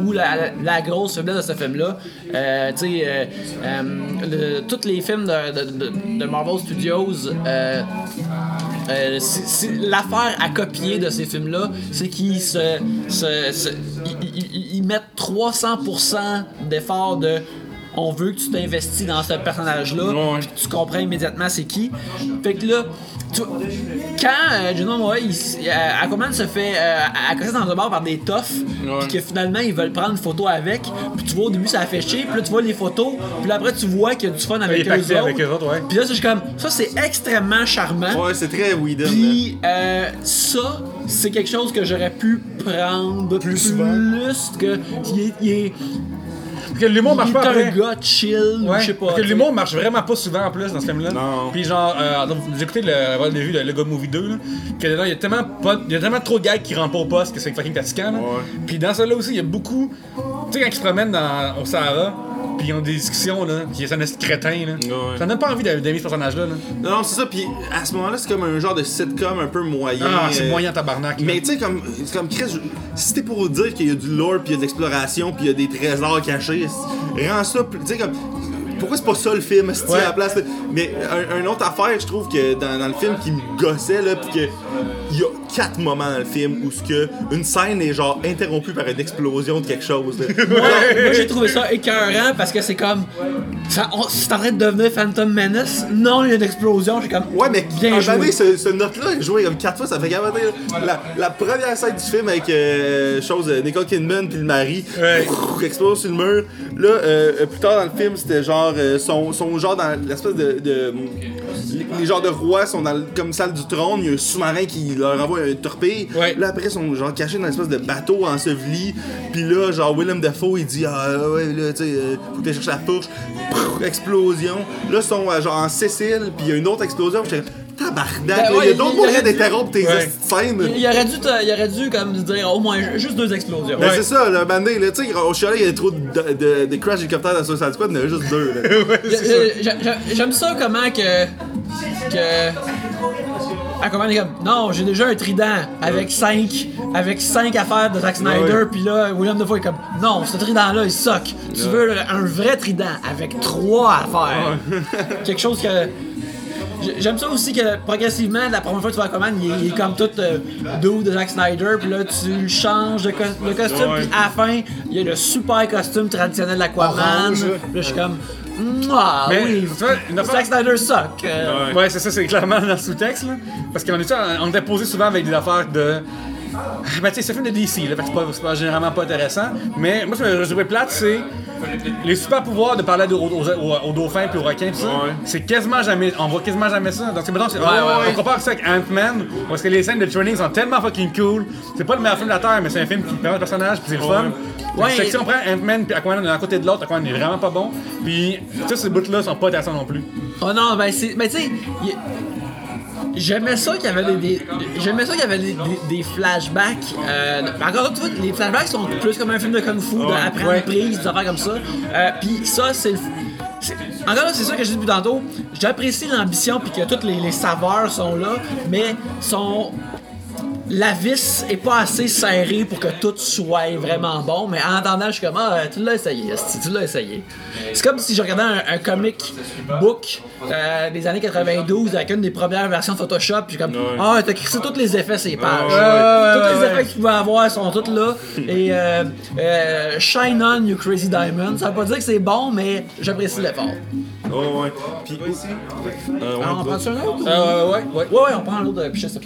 ou la, la grosse faiblesse de ce film-là. Euh, tu sais, euh, euh, le- tous les films de, Marvel Studios. euh, euh, L'affaire à copier de ces films-là, c'est qu'ils se, se- se- ils- ils- ils- ils mettent 300% d'efforts de on veut que tu t'investis dans ce personnage-là, Ouais. tu comprends immédiatement c'est qui. Fait que là, tu- quand euh, Juno Moa, il, euh, Aquaman se fait euh, accosser dans un bar par des toughs, puis que finalement ils veulent prendre une photo avec, puis tu vois au début ça a fait chier, puis là tu vois les photos, puis là, après tu vois qu'il y a du fun avec eux autres. avec eux autres, ouais. Puis là, c'est comme, ça c'est extrêmement charmant. Ouais, c'est très Whedon. là. Puis euh, ça, c'est quelque chose que j'aurais pu prendre plus, souvent. que. Il est, il est, Parce que l'humour marche pas après. un gars chill, Ouais, je sais pas. parce que l'humour marche vraiment pas souvent en plus dans ce film-là. Non. Puis genre, euh, vous écoutez le, vous avez vu le, God Movie 2, là, que dedans, il y a tellement pas, il y a tellement trop de gars qui rentrent pas au poste que c'est fucking fatigant. là. Ouais. Puis dans celui-là aussi, il y a beaucoup, tu sais quand ils se promènent dans, au Sahara, puis ils ont des discussions là, puis c'est un esti de crétin là. Ouais. Ça donne pas envie d'a- d'aimer ce personnage-là. Là. Non, non, c'est ça. Puis à ce moment-là, c'est comme un genre de sitcom un peu moyen. Ah, c'est euh, moyen tabarnak. là. Mais tu sais, comme, comme Chris, si c'était pour dire qu'il y a du lore, puis il y a de l'exploration, puis il y a des trésors cachés, rends ça plus. Tu sais, comme. Pourquoi c'est pas ça le film, esti, Ouais. à la place? Mais un, un autre affaire, je trouve que dans, dans le film qui me gossait, là, puis que. Il y a quatre moments dans le film où ce que une scène est genre interrompue par une explosion de quelque chose. Moi, moi, j'ai trouvé ça écœurant parce que c'est comme. ça- on- C'est en train de devenir Phantom Menace. Non, il y a une explosion. J'ai comme. Ouais, mais bien un joué. ce, ce note-là joué comme quatre fois, ça fait gamin. La, la première scène du film avec euh, chose, euh, Nicole Kidman puis le mari Ouais. explose sur le mur. Là, euh, euh, plus tard dans le film, c'était genre euh, son, son genre dans l'espèce de, de- les, les genres de rois sont dans comme salle du trône, il y a un sous-marin qui leur envoie un torpille. Ouais. Là après ils sont genre cachés dans une espèce de bateau enseveli. Puis là, genre Willem Dafoe il dit ah ouais là tu sais euh, faut que t'ailles chercher la fourche. Explosion. Là ils sont euh, genre en Sicile, puis il y a une autre explosion. Tabarnak, Ben il y a d'autres moyens d'interrompre tes scènes. Il, il aurait dû, te- il aurait dû comme dire au moins juste deux explosions. Ben Ouais. c'est ça, là, bandé, là, tu sais, au chalet, il y a trop de, de, de crash d'hélicoptère dans Suicide Squad, il y en a juste deux, J'aime ça comment que. que. Ah, comment il est comme. Non, j'ai déjà un trident avec 5 avec cinq affaires de Zack Snyder, puis là, William Dafoe est comme. Non, ce trident-là, il soque. Tu veux un vrai trident avec trois affaires. Quelque chose que. J'ai- J'aime ça aussi que progressivement, la première fois que tu vois Aquaman, il est, il est comme tout euh, doux de Zack Snyder, puis là tu le changes de, co- de costume, puis à la fin, il y a le super costume traditionnel d'Aquaman. Puis là je suis comme. Ah Mais, oui, Zack Snyder suck. euh, Ouais, c'est ça, c'est clairement dans le sous-texte, là. Parce qu'on est on était posé souvent avec des affaires de. Ben, tu sais, c'est un film de DC, là, fait que c'est pas, c'est pas généralement pas intéressant. Mais moi, ce que je trouvais plate, c'est les super pouvoirs de parler aux, aux, aux- aux dauphins puis aux requins, pis ça. Ouais. C'est quasiment jamais. On voit quasiment jamais ça. Donc, c'est mettons, c'est- ouais, on, ouais. on compare ça avec Ant-Man, parce que les scènes de training sont tellement fucking cool. C'est pas le meilleur film de la Terre, mais c'est un film qui permet le personnage, puis c'est le fun. Ouais. Fait que si on prend Ant-Man puis Aquaman d'un côté de l'autre, Aquaman est vraiment pas bon. Puis, tous ces bouts-là sont pas intéressants non plus. Oh non, ben c'est. Mais tu sais, j'aimais ça qu'il y avait des. des- j'aimais ça qu'il y avait des, des- des flashbacks. Euh, encore une fois, les flashbacks sont plus comme un film de kung fu, de apprendre ouais. prise, des affaires comme ça. Euh, Puis ça, c'est le. Encore là, c'est ça que j'ai dit depuis tantôt. J'apprécie l'ambition puis que toutes les, les saveurs sont là, mais sont la vis est pas assez serrée pour que tout soit vraiment bon, mais en attendant, je suis comme, ah, tu l'as essayé, tu l'as essayé. C'est comme si je regardais un, un comic book euh, des années 92 avec une des premières versions de Photoshop, puis comme, ah, t'as crissé tous les effets, ces pages. tous les effets que tu pouvais avoir sont tous là. Et euh, euh, Shine On, You Crazy Diamond, ça veut pas dire que c'est bon, mais j'apprécie l'effort. Oh, ouais. Puis aussi. Euh, ouais, Alors, on prend ça un autre? ou- Euh, ouais, ouais. Ouais, ouais, on prend l'autre, puis je sais ça.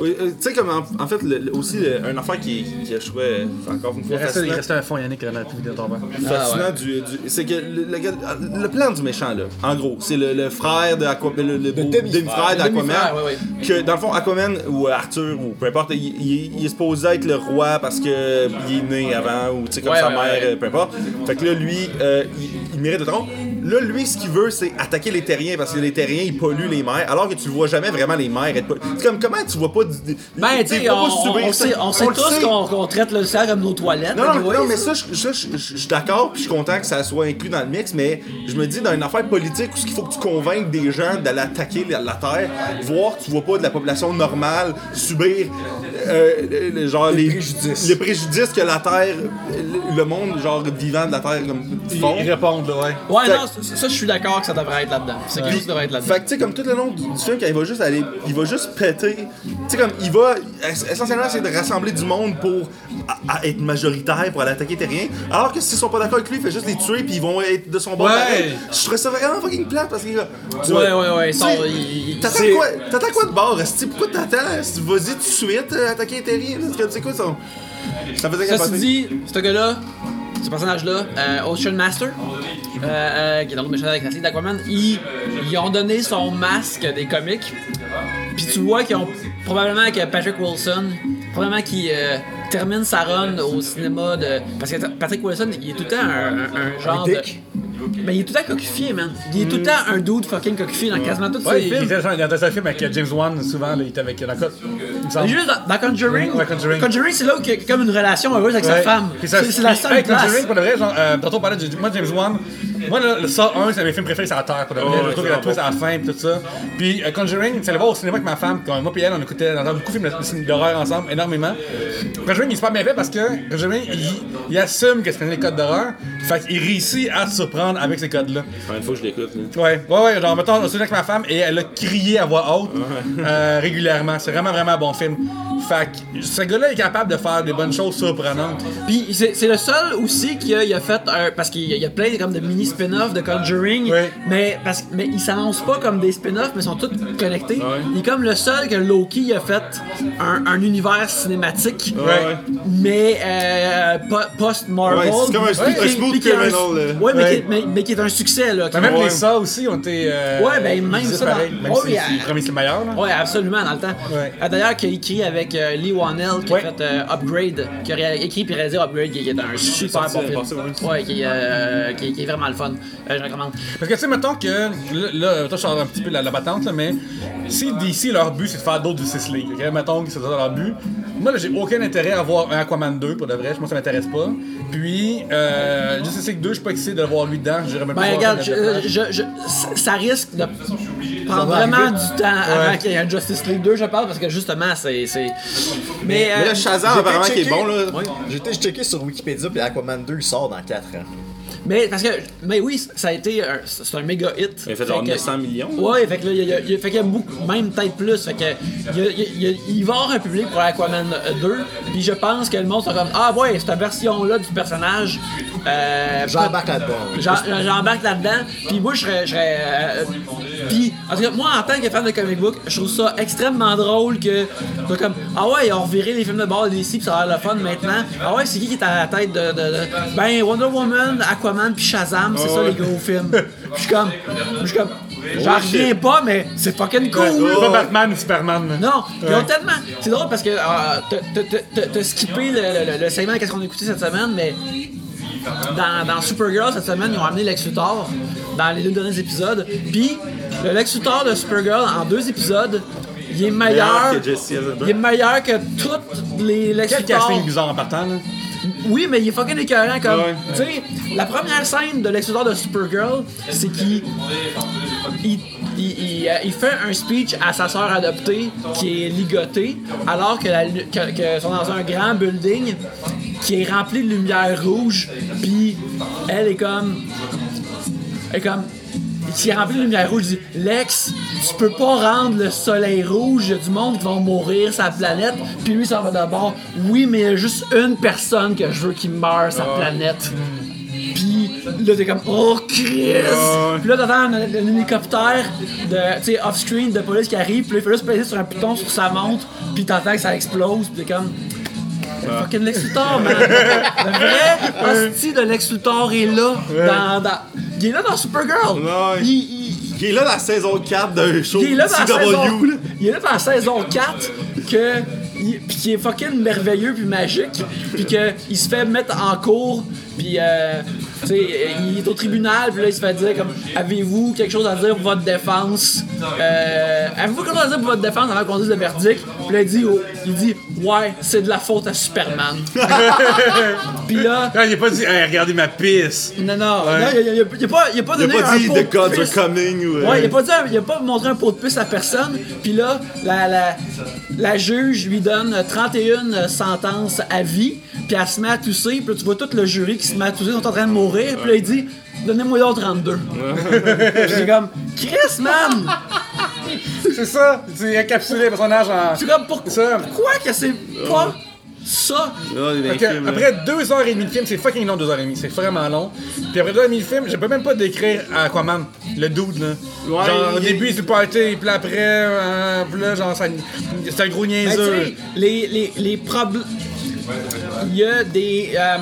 Oui, euh, tu sais, comme en, en fait, le- le- aussi, le- un affaire qui, qui trouvais euh, encore une Il fois restait, il restait un fond Yannick dans la vidéo de ton père. fascinant du, du- c'est que le, le- le plan du méchant, là, en gros, c'est le, le frère de Aquaman, le, le beau- demi-frère. d'Aquaman, demi-frère, ouais, ouais. que dans le fond, Aquaman ou Arthur, ou peu importe, il, il- il est supposé être le roi parce que il est né avant, ou tu sais, comme Ouais, sa ouais, mère, ouais. euh, peu importe. Fait que là, lui, euh, il, il mérite le trône. Là, lui, ce qu'il veut, c'est attaquer les terriens parce que les terriens, ils polluent les mers, alors que tu vois jamais vraiment les mers être polluées. C'est comme, comment tu vois pas. du- Ben, tu sais, on, pas subir on ça? sait, on sait tous qu'on traite le cerf comme nos toilettes. Non, non, mais ça, je, suis d'accord, puis je suis content que ça soit inclus dans le mix, mais je me dis, dans une affaire politique où il faut que tu convainques des gens d'aller attaquer la, la Terre, voir que tu vois pas de la population normale subir euh, le- le- genre les, préjudices. les préjudices que la Terre, le, le monde genre vivant de la Terre comme font. Ils répondent, là, ouais. Ouais, non, ça, ça, je suis d'accord que ça devrait être là-dedans. C'est qui devrait être là-dedans. Fait que tu sais comme tout le long du, du film quand il va juste aller il va juste péter tu sais comme il va ess- essentiellement c'est de rassembler du monde pour à- à être majoritaire pour aller attaquer Terrien alors que s'ils sont pas d'accord avec lui il fait juste les tuer puis ils vont être de son bord Ouais. je trouvais ça vraiment fucking plate parce que tu Ouais, vois, ouais, ouais, sais, il- t'attends quoi t'attends quoi de bord esti? pourquoi t'attends? Vas-y tout de suite euh, attaquer Terrien? C'est c'est quoi ça ça faisait Ceci dit, ce gars-là, ce personnage-là, euh, Ocean Master, euh, euh, qui est dans le méchant avec la série d'Aquaman, ils, ils ont donné son masque des comics. Puis tu vois qu'ils ont probablement que Patrick Wilson, probablement qui termine sa run au cinéma de. Parce que Patrick Wilson, il est tout le temps un, un- un genre de. dick? Mais il est tout le temps coquefié, man. Il est tout le temps un dude fucking coquefié dans quasiment tous Ouais, ses il, il films. était dans dans un film avec euh, James Wan, souvent, là, il était avec. Dans quoi Il me semble. Juste dans, dans Conjuring, Ouais, Conjuring. c'est là où il y a comme une relation heureuse avec sa Ouais. femme. Puis ça- C'est c'est la seule hey, place. Conjuring, pour de vrai, genre, euh, tantôt on parlait de moi, James Wan. Moi, le, le Saw 1, c'est un de mes films préférés sur la Terre, pour de vrai. je trouve qu'il y a la twist à la fin, pis tout ça. Puis euh, Conjuring, c'est allé voir au cinéma avec ma femme, quand moi, puis elle, on écoutait on entendait beaucoup de films d'horreur ensemble, énormément. Conjuring, il est super bien fait parce que Conjuring, il, il assume que c'est les codes d'horreur. Fait qu'il réussit à se surprendre avec ces codes-là. Une fois que je l'écoute, là. Ouais, ouais, ouais, genre, mettons, on se avec ma femme et elle a crié à voix haute euh, régulièrement. C'est vraiment, vraiment un bon film. Fait que ce gars-là est capable de faire des bonnes choses surprenantes. Puis c'est c'est le seul aussi qui a, il a fait un, parce qu'il y a- il y a plein comme de mini spin-off de Conjuring, mais parce mais ils s'annoncent pas comme des spin-offs, mais sont tous connectés. Il est comme le seul que Loki a fait un, un univers cinématique, mais euh, po- post Marvel. C'est comme un smooth- un smooth criminal, là. Ouais, mais. Qui, mais, mais qui est un succès là. qui- Mais même les ça aussi ont été. euh, Ouais, ben, même ça dans- Même Oh, si yeah. c'est le meilleur. Là. Ouais, absolument, dans le temps. Ah, D'ailleurs, qui a écrit avec euh, Lee Wanell, qui a fait euh, Upgrade, qui a écrit puis réalisé Upgrade, qui, est un super bon film. ouais. Euh, qui, qui est vraiment le fun. Euh, je recommande. Parce que tu sais, mettons que. Là, je sors un petit peu de la, la battante, là, mais si DC, leur but, c'est de faire d'autres Justice League, ok? Mettons que c'est ça leur but. Moi, là, j'ai aucun intérêt à voir un Aquaman 2, pour de vrai. Moi, ça m'intéresse pas. Puis, euh, Justice League 2, je suis pas excité de le voir lui dedans. J'irais même pas Ben, voir regarde, ça je, je- je- ça- risque de prendre vraiment du temps avant qu'il y ait un Justice League 2, je pense, parce que justement, c'est. Mais. Mais euh, là, Shazam, apparemment, qui est bon, là. J'ai été checké sur Wikipédia, puis Aquaman 2 il sort dans 4 ans. Mais parce que. Mais oui, ça a été. un- C'est un méga hit. Il a fait genre que- 900 millions. Ouais, fait que là, il y a, il y a- fait qu'il y a beaucoup, même peut-être plus. Fait que, il, y a- il y a- il va y avoir un public pour Aquaman 2. Puis je pense que le monde sera comme Ah ouais, cette version-là du personnage. Euh, J'embarque là-dedans. J'embarque là-dedans. Puis moi, je serais. je serais, euh, puis, en tout cas, moi, en tant que fan de comic book, je trouve ça extrêmement drôle que. comme, ah ouais, ils ont reviré les films de bord d'ici, puis ça a l'air le fun maintenant. Ah ouais, c'est qui qui est à la tête de. de- de- Ben, Wonder Woman, Aquaman, puis Shazam, c'est ça les gros films. Puis je suis comme. Je suis comme. J'en reviens pas, mais c'est fucking cool! C'est pas Batman ou Superman. Non, ils ont tellement. C'est drôle parce que euh, t'as- skippé le, le, le segment qu'est-ce qu'on a écouté cette semaine, mais dans, dans Supergirl cette semaine, ils ont amené Lex Luthor dans les deux derniers épisodes. Puis le Lex Luthor de Supergirl en deux épisodes, il est meilleur. Meilleur que. Il est meilleur que tous les Lex Quel Luthor. casting bizarre en partant, là. Oui, mais il est fucking écœurant comme. Ouais. Tu sais, la première scène de Lex Luthor de Supergirl, c'est qu'il. Il, il- il, euh, il fait un speech à sa sœur adoptée qui est ligotée, alors que, la, lu- que, que sont dans un grand building qui est rempli de lumière rouge, puis elle est comme. Elle est comme. Qui est rempli de lumière rouge, il dit Lex, tu peux pas rendre le soleil rouge, il y a du monde qui va mourir sa planète. Puis lui, ça va d'abord, oui, mais il y a juste une personne que je veux qui meure sa planète. Puis là, t'es comme, oh Chris! Puis là, t'entends un, un hélicoptère de, tu sais, off-screen de police qui arrive, puis là, il fait juste peser sur un piton sur sa montre, puis t'entends que ça explose, puis t'es comme. C'est fucking Lex Luthor, man! Le vrai hostie de Lex Luthor est là, dans, dans- Il est là dans Supergirl! Ouais. Il, il- Il est là dans la saison 4 d'un show il est là dans la saison, là. il est là dans la saison 4 que il, puis qui est fucking merveilleux puis magique puis que il se fait mettre en cours puis euh, tu sais il est au tribunal puis là il se fait dire comme avez-vous quelque chose à dire pour votre défense? Euh, avez-vous quelque chose à dire pour votre défense avant qu'on dise le verdict? Puis là il dit oh, il dit ouais c'est de la faute à Superman puis là Quand il a pas dit, hey, regardez ma pisse. non non, non, il, a, il a- il a pas il a pas Il a donné pas un dit pot The de Gods are coming ou. euh, Ouais, il a pas dit, il a pas montré un pot de pisse à personne. Puis là, la, la, la juge lui donne 31 sentences à vie. Puis elle se met à tousser. Puis là, tu vois tout le jury qui se met à tousser, ils sont en train de mourir. Puis là, il dit, donnez-moi d'autres 32. Puis c'est comme, Chris, man! C'est ça. C'est encapsulé le personnage en. C'est comme, pour- Ça. pourquoi que c'est pas ça? Non, il est dans Ok, les films, là. après 2h30 de film, c'est fucking long 2h30, c'est vraiment long. Puis après 2h30 de film, je peux même pas décrire Aquaman, le dude là. Ouais, genre au il- début c'est le party, puis après, euh, puis là genre ça- c'est un gros Ben, tu niaiseux. sais, les, les, les problèmes. Il y a des. euh,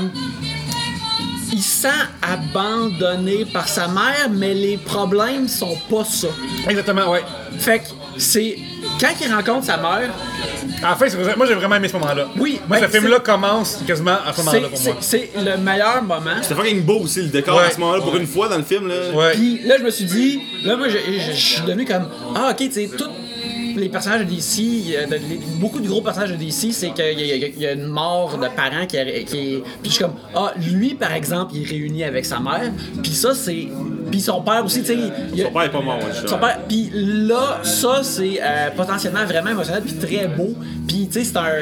il se sent abandonné par sa mère, mais les problèmes sont pas ça. Exactement, ouais. Fait que c'est. Quand il rencontre sa mère, c'est vrai- moi j'ai vraiment aimé ce moment-là. Oui, Moi, ben, ce film-là commence quasiment à ce c'est- moment-là pour c'est moi. c'est le meilleur moment. C'était fucking beau aussi le décor Ouais. à ce moment-là pour une fois dans le film là. Ouais. Puis là, je me suis dit, là, moi, je, suis devenu comme, ah, ok, tu sais, tous les personnages de DC, euh, de- les- beaucoup de gros personnages de DC, c'est qu'il y, a- y une mort de parents qui, est- qui est. Puis je suis comme, ah, lui, par exemple, il est réuni avec sa mère, puis ça, c'est. Puis son père aussi, tu sais. Son père est pas mort, ouais, son père, puis là, ça, c'est euh, potentiellement vraiment émotionnel, puis très beau. Puis, tu sais, c'est un.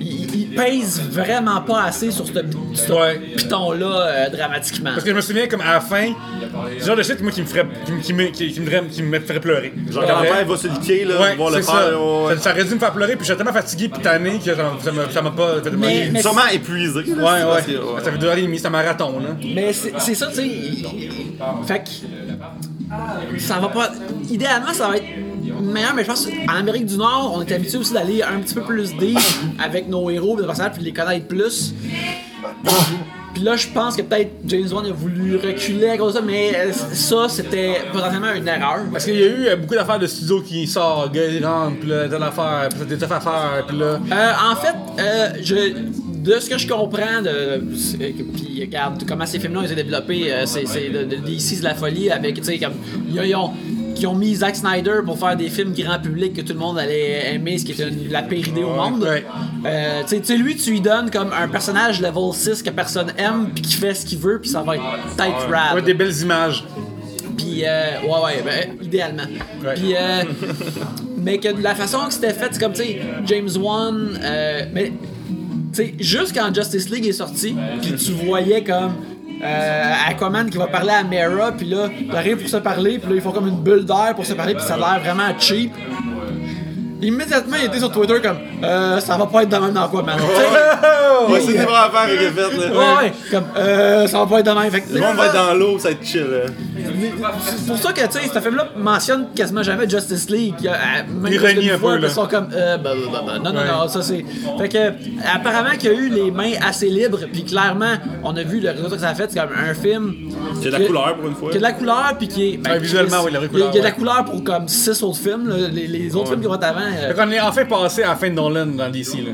Il, il pèse vraiment pas assez sur ce, ce Ouais. piton-là euh, dramatiquement. Parce que je me souviens comme à la fin, c'est le genre de shit moi qui me ferait qui, me- qui me, qui, qui me, ferait- qui me ferait pleurer. Genre quand Ouais. la mère va le quai là, Ouais, voir le c'est ça. ouais, ça. Ça aurait dû me faire pleurer, puis j'étais tellement fatigué puis tanné que ça m'a- pas fait. Mais- mais- Sûrement épuisé. Ouais, ouais. Ça fait deux heures et demie, c'est un marathon, là. Mais c'est ça, tu sais. Fait que. Ça va pas. Idéalement, ça va être meilleur, mais je pense qu'en Amérique du Nord, on est habitué aussi d'aller un petit peu plus deep avec nos héros, et nos personnages, puis de les connaître plus. Puis là, je pense que peut-être James Wan a voulu reculer à cause de ça, mais ça, c'était potentiellement une erreur. Parce qu'il y a eu euh, beaucoup d'affaires de studio qui sortent, gars, ils rentrent, puis là, telle affaire, puis t'as des tough à faire, puis là. Euh, en fait, euh, je, de ce que je comprends, de, puis regarde comment ces films-là ont été développés, euh, c'est, de, de de la folie avec, tu sais, comme, ils, ont, qui ont mis Zack Snyder pour faire des films grand public que tout le monde allait aimer, ce qui était une- la pire idée au monde. ouais. Euh, tu sais- lui, tu lui donnes comme un personnage level 6 que personne aime, puis qui fait ce qu'il veut, puis ça va être peut-être rad. Ouais, des belles images. Puis, euh, ouais, ouais, ben, idéalement. Puis, euh, mais que de la façon que c'était fait, c'est comme, tu sais, James Wan, euh, mais, sais, juste quand Justice League est sorti, puis tu voyais comme. Euh, Aquaman qui va parler à Mera, puis là, il arrive pour se parler, puis là, ils font comme une bulle d'air pour se parler, puis ça a l'air vraiment cheap. Immédiatement, il était sur Twitter comme euh, ça va pas être de même dans Aquaman. Sais? Ouais, c'est des vraies affaires qu'il a faites là. Ouais, ouais, comme euh, ça va pas être de même. Fait que- Le monde va être dans l'eau, ça va être chill là. C'est pour ça que, tu sais, ce film-là mentionne quasiment jamais Justice League. Euh, Même Il qu'une un fois, peu, là. Ils sont comme, euh, bah, bah, bah, bah, non, non, Ouais. non, ça c'est. Fait que, apparemment qu'il y a eu les mains assez libres, puis clairement, on a vu le résultat que ça a fait, c'est comme un film. Qui a de la couleur pour une fois. Qui a de la couleur, puis qui est. ben, Ouais, visuellement, oui, la il y a- de la couleur, pour comme 6 autres films, là. les, les autres films qui vont être avant. euh, Fait qu'on est enfin passé à la fin de Nolan dans DC, là.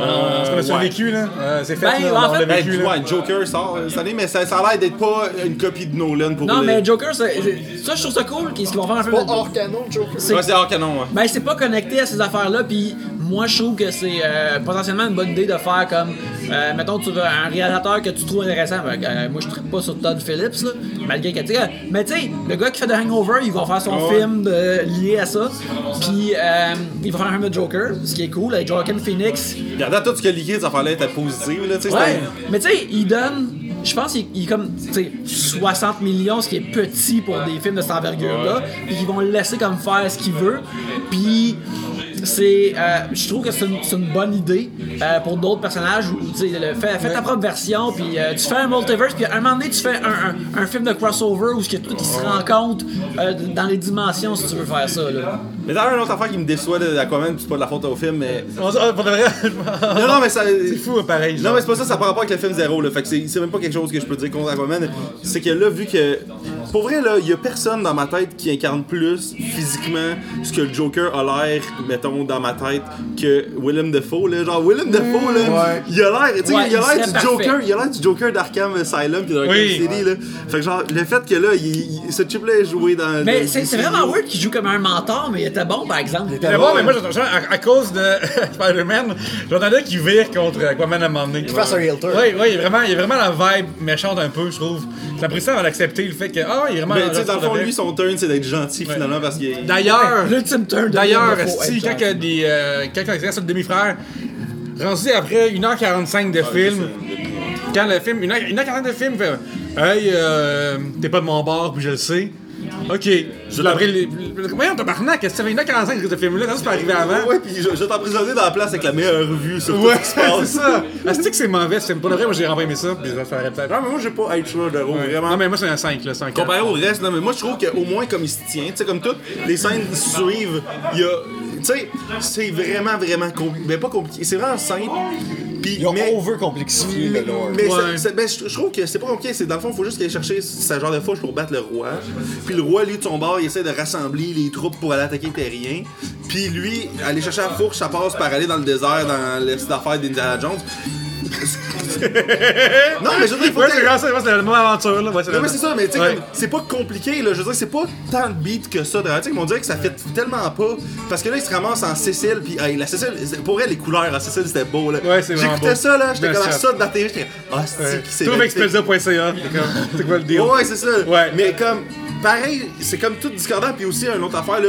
Euh, qu'on a survécu, là. Euh, c'est fait, Ben, là, en on fait- l'a Ben, vécu, là. ouais, Joker sort cette année, mais ça, ça a l'air d'être pas une copie de Nolan pour Non, les- mais Joker, c'est- c'est- ça, je trouve ça cool qu'ils vont faire un film. Pas de- hors canon, Joker. c'est- Ouais, c'est hors canon, ouais. Ben, c'est pas connecté à ces affaires-là, puis moi, je trouve que c'est euh, potentiellement une bonne idée de faire comme, euh, mettons, tu veux un réalisateur que tu trouves intéressant. Ben, euh, moi, je ne pas sur Todd Phillips, là, malgré que, tu euh, mais tu sais, le gars qui fait The Hangover, il va faire son film de- lié à ça, puis euh, il va faire un film de Joker, ce qui est cool, avec Joaquin Phoenix. Regardant tout ce que liquide, ça fallait être positif, là, tu sais. Ouais, mais tu sais, il donne. Je pense qu'il il est comme tu sais, 60 millions, ce qui est petit pour des films de cette envergure-là. Puis ils vont le laisser comme faire ce qu'il veut. Puis c'est. euh, je trouve que c'est une, bonne idée euh, pour d'autres personnages. Où, tu fais, fais ta propre version, puis euh, tu fais un multiverse, puis à un moment donné, tu fais un, un- un film de crossover où ce que tout qui se rencontre dans les dimensions si tu veux faire ça. Là. Mais d'ailleurs, une autre affaire qui me déçoit d'Aquaman, pis c'est pas de la faute au film, mais. Ah, de Non, non, mais ça. c'est fou, hein, pareil. Non, mais c'est pas ça, ça par rapport avec le film Zéro, là. Fait que c'est c'est même pas quelque chose que je peux dire contre Aquaman. C'est que là, vu que. Pour vrai, là, il y a personne dans ma tête qui incarne plus physiquement ce que le Joker a l'air, mettons, dans ma tête, que Willem Dafoe, là. Genre, Willem Dafoe, là. ouais. Il a l'air, tu sais, Ouais, il a l'air du. Joker, il a l'air du Joker d'Arkham Asylum pis de Arkham Oui. City, là. Fait que, genre, le fait que là, il, il- ce chip-là est joué dans. Mais c'est vraiment weird qu'il joue comme un mentor, mais il était bon par exemple. Mais bon, mais moi, j'entends- à, à cause de Spider-Man, j'entendais qu'il vire contre Aquaman à un moment donné. Qu'il fasse un heel turn. Oui, oui, il y a vraiment, il vraiment la vibe méchante un peu, je trouve. J'ai l'impression d'avoir accepté le fait que, ah, il est vraiment. Mais tu sais, dans le fond, lui, son turn, c'est d'être gentil finalement parce qu'il. D'ailleurs, L'ultime turn de d'ailleurs, si, quand il y a des. Euh, est sur le demi-frère, rendu après 1h45 de film, quand le film. 1h, 1h45 de film, il fait Hey, euh, t'es pas de mon bord, puis je le sais. Ok. Je l'ai les. Voyons, tabarnak, qu'est-ce que ça fait 1h45 de ce film-là? Quand ça peut arriver avant? Ouais, pis je, je vais t'emprisonner dans la place avec la meilleure revue sur tout Ouais, ce qui se c'est passe. ça. Ah, c'est que c'est mauvais, c'est pas vrai, moi j'ai renvoyé ça, puis ça ferait peut-être. Non, mais moi, j'ai pas être sûr de vraiment. Non, mais moi c'est un 5, là, 5. Comparé au reste, non, mais moi, je trouve qu'au moins, comme il se tient, tu sais, comme toutes les scènes qui suivent, il y a. Tu sais, c'est vraiment, vraiment compliqué. Mais pas compliqué, c'est vraiment simple. Puis, Ils ont mais, over-complexifié le lore. mais Ouais. ça- ça- ben, je, je trouve que c'est pas compliqué. C'est dans le fond, il faut juste aller chercher ce genre de fouche pour battre le roi. Puis le roi, lui, de son bord, il essaie de rassembler les troupes pour aller attaquer les terriens. Puis lui, aller chercher la fourche, ça passe par aller dans le désert, dans les affaires d'Indiana Jones. Non, mais je veux dire, il faut Ouais, que- c'est le moment aventure, là. Ouais, c'est non, mais c'est ça, mais tu sais, Ouais. c'est pas compliqué, là. Je veux dire, c'est pas tant de beats que ça. Tu sais, on dirait que ça fait tellement pas. Parce que là, il se ramasse en Cécile, puis hey, la Cécile, pour elle, les couleurs en Cécile, c'était beau, là. Ouais, c'est J'écoutais beau. ça, là, j'étais comme ça dans la télé, j'étais ah, c'est qui c'est magnifique. expedia.ca. C'est quoi le deal? Ouais, c'est ça. Ouais. Mais comme, pareil, c'est comme tout discordant, puis aussi, une autre affaire, là.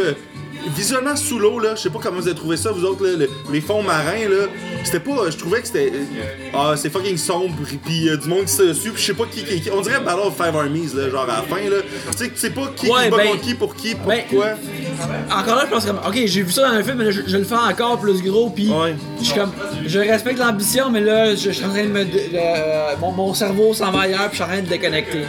Visuellement sous l'eau, là, je sais pas comment vous avez trouvé ça, vous autres, là, le- les fonds marins, là, c'était pas, je trouvais que c'était, euh, ah, c'est fucking sombre, puis euh, du monde qui se dessus, puis je sais pas qui, qui, qui, on dirait Battle of Five Armies, là, genre à la fin, là, tu sais, pas qui, Ouais, qui bat ben- contre qui, pour qui, ben- pourquoi. Encore là, je pense comme, ok, j'ai vu ça dans un film, mais là, je, je le fais encore plus gros, puis Ouais. je suis comme, je respecte l'ambition, mais là, je, je suis en train de me, euh, mon, mon cerveau s'en va ailleurs, puis je suis en train de déconnecter.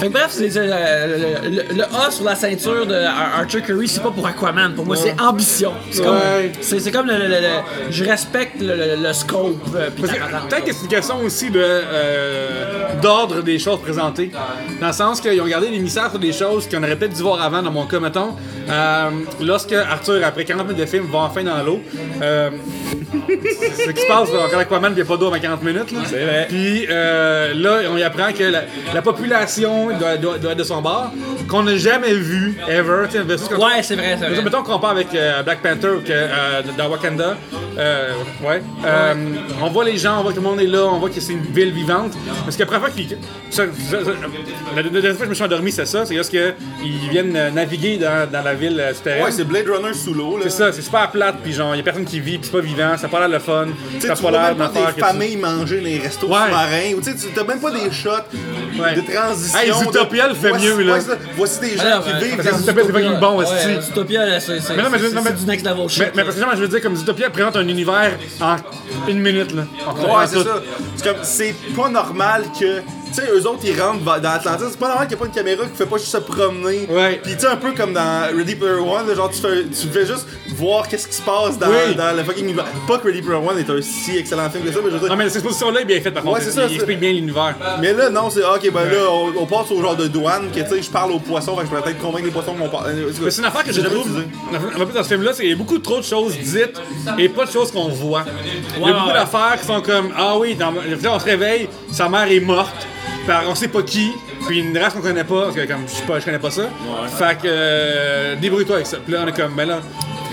Fait que bref, c'est c'est, euh, le, le- le A sur la ceinture de Ar- Archer Curry, c'est pas pour Aquaman, pour moi, c'est ambition. C'est comme, Ouais. c'est c'est comme le, le- le- le- je respecte le, le- le scope, euh, puis Parce que patente. Peut-être que c'est une question aussi de, euh, d'ordre des choses présentées. Dans le sens qu'ils ont gardé l'émissaire sur des choses qu'on aurait peut-être dû voir avant, dans mon cas, mettons. Euh, lorsque Arthur, après 40 minutes de film, va enfin dans l'eau, euh, c'est ce qui se passe là, quand Aquaman il n'y a pas d'eau avant 40 minutes. Là. C'est vrai. Puis euh, là, on y apprend que la, la population doit, doit- doit être de son bord, qu'on n'a jamais vu, ever. versus quand- Ouais, c'est vrai, c'est vrai. Mettons qu'on compare avec euh, Black Panther que, euh, dans Wakanda. Euh, ouais. Euh, on voit les gens, on voit que tout le monde est là, on voit que c'est une ville vivante. Parce que ça- ça- ça- La dernière fois que je me suis endormi, c'est ça. C'est parce qu'ils viennent euh, naviguer dans, dans la ville euh, souterraine. Ouais, c'est Blade Runner sous l'eau, là. c'est ça, c'est super plate, puis genre, y a personne qui vit, puis c'est pas vivant, ça a pas l'air le fun, ça a pas l'air pas d'affaire des familles manger dans les restos Ouais. sous-marins, ou tu sais, t'as même pas des shots Ouais. de transition. Hey, Zootopia le fait voici- mieux, là. c'est. Voici des gens Alors, qui euh, vivent Zootopia, c'est fucking bon, ouais, esti. Zootopia, c'est c'est- c'est- c'est du next level shit. Mais, parce que moi, je veux dire, comme Zootopia présente un univers en une minute, là. En Ouais, c'est ça. C'est comme, c'est pas normal que. Tu sais, eux autres, ils rentrent dans Atlantis. C'est pas normal qu'il n'y ait pas une caméra qui fait pas juste se promener. Ouais. Pis tu sais, un peu comme dans Ready Player One, là, genre, tu fais, tu fais juste voir qu'est-ce qui se passe dans, Oui. dans le fucking univers. Pas que Ready Player One est un si excellent film que ça, mais je veux dire. Non, mais cette exposition-là est bien faite, par contre. Ouais, c'est ça, Il explique bien l'univers. Mais là, non, c'est ok, ben là, on, on passe au genre de douane, que tu sais, je parle aux poissons, fait que je pourrais peut-être convaincre les poissons qu'on parle. Mais c'est une affaire que je J'ai trouve. Un peu dans ce film-là, c'est qu'il y a beaucoup trop de choses dites et pas de choses qu'on voit. Il y a beaucoup d'affaires qui sont comme Ah oui, dans, on se réveille, sa mère est morte, par on sait pas qui, puis une race qu'on connaît pas, parce que comme je sais pas, je connais pas ça. Fait que euh, débrouille-toi avec ça. Puis là, on est comme, ben là,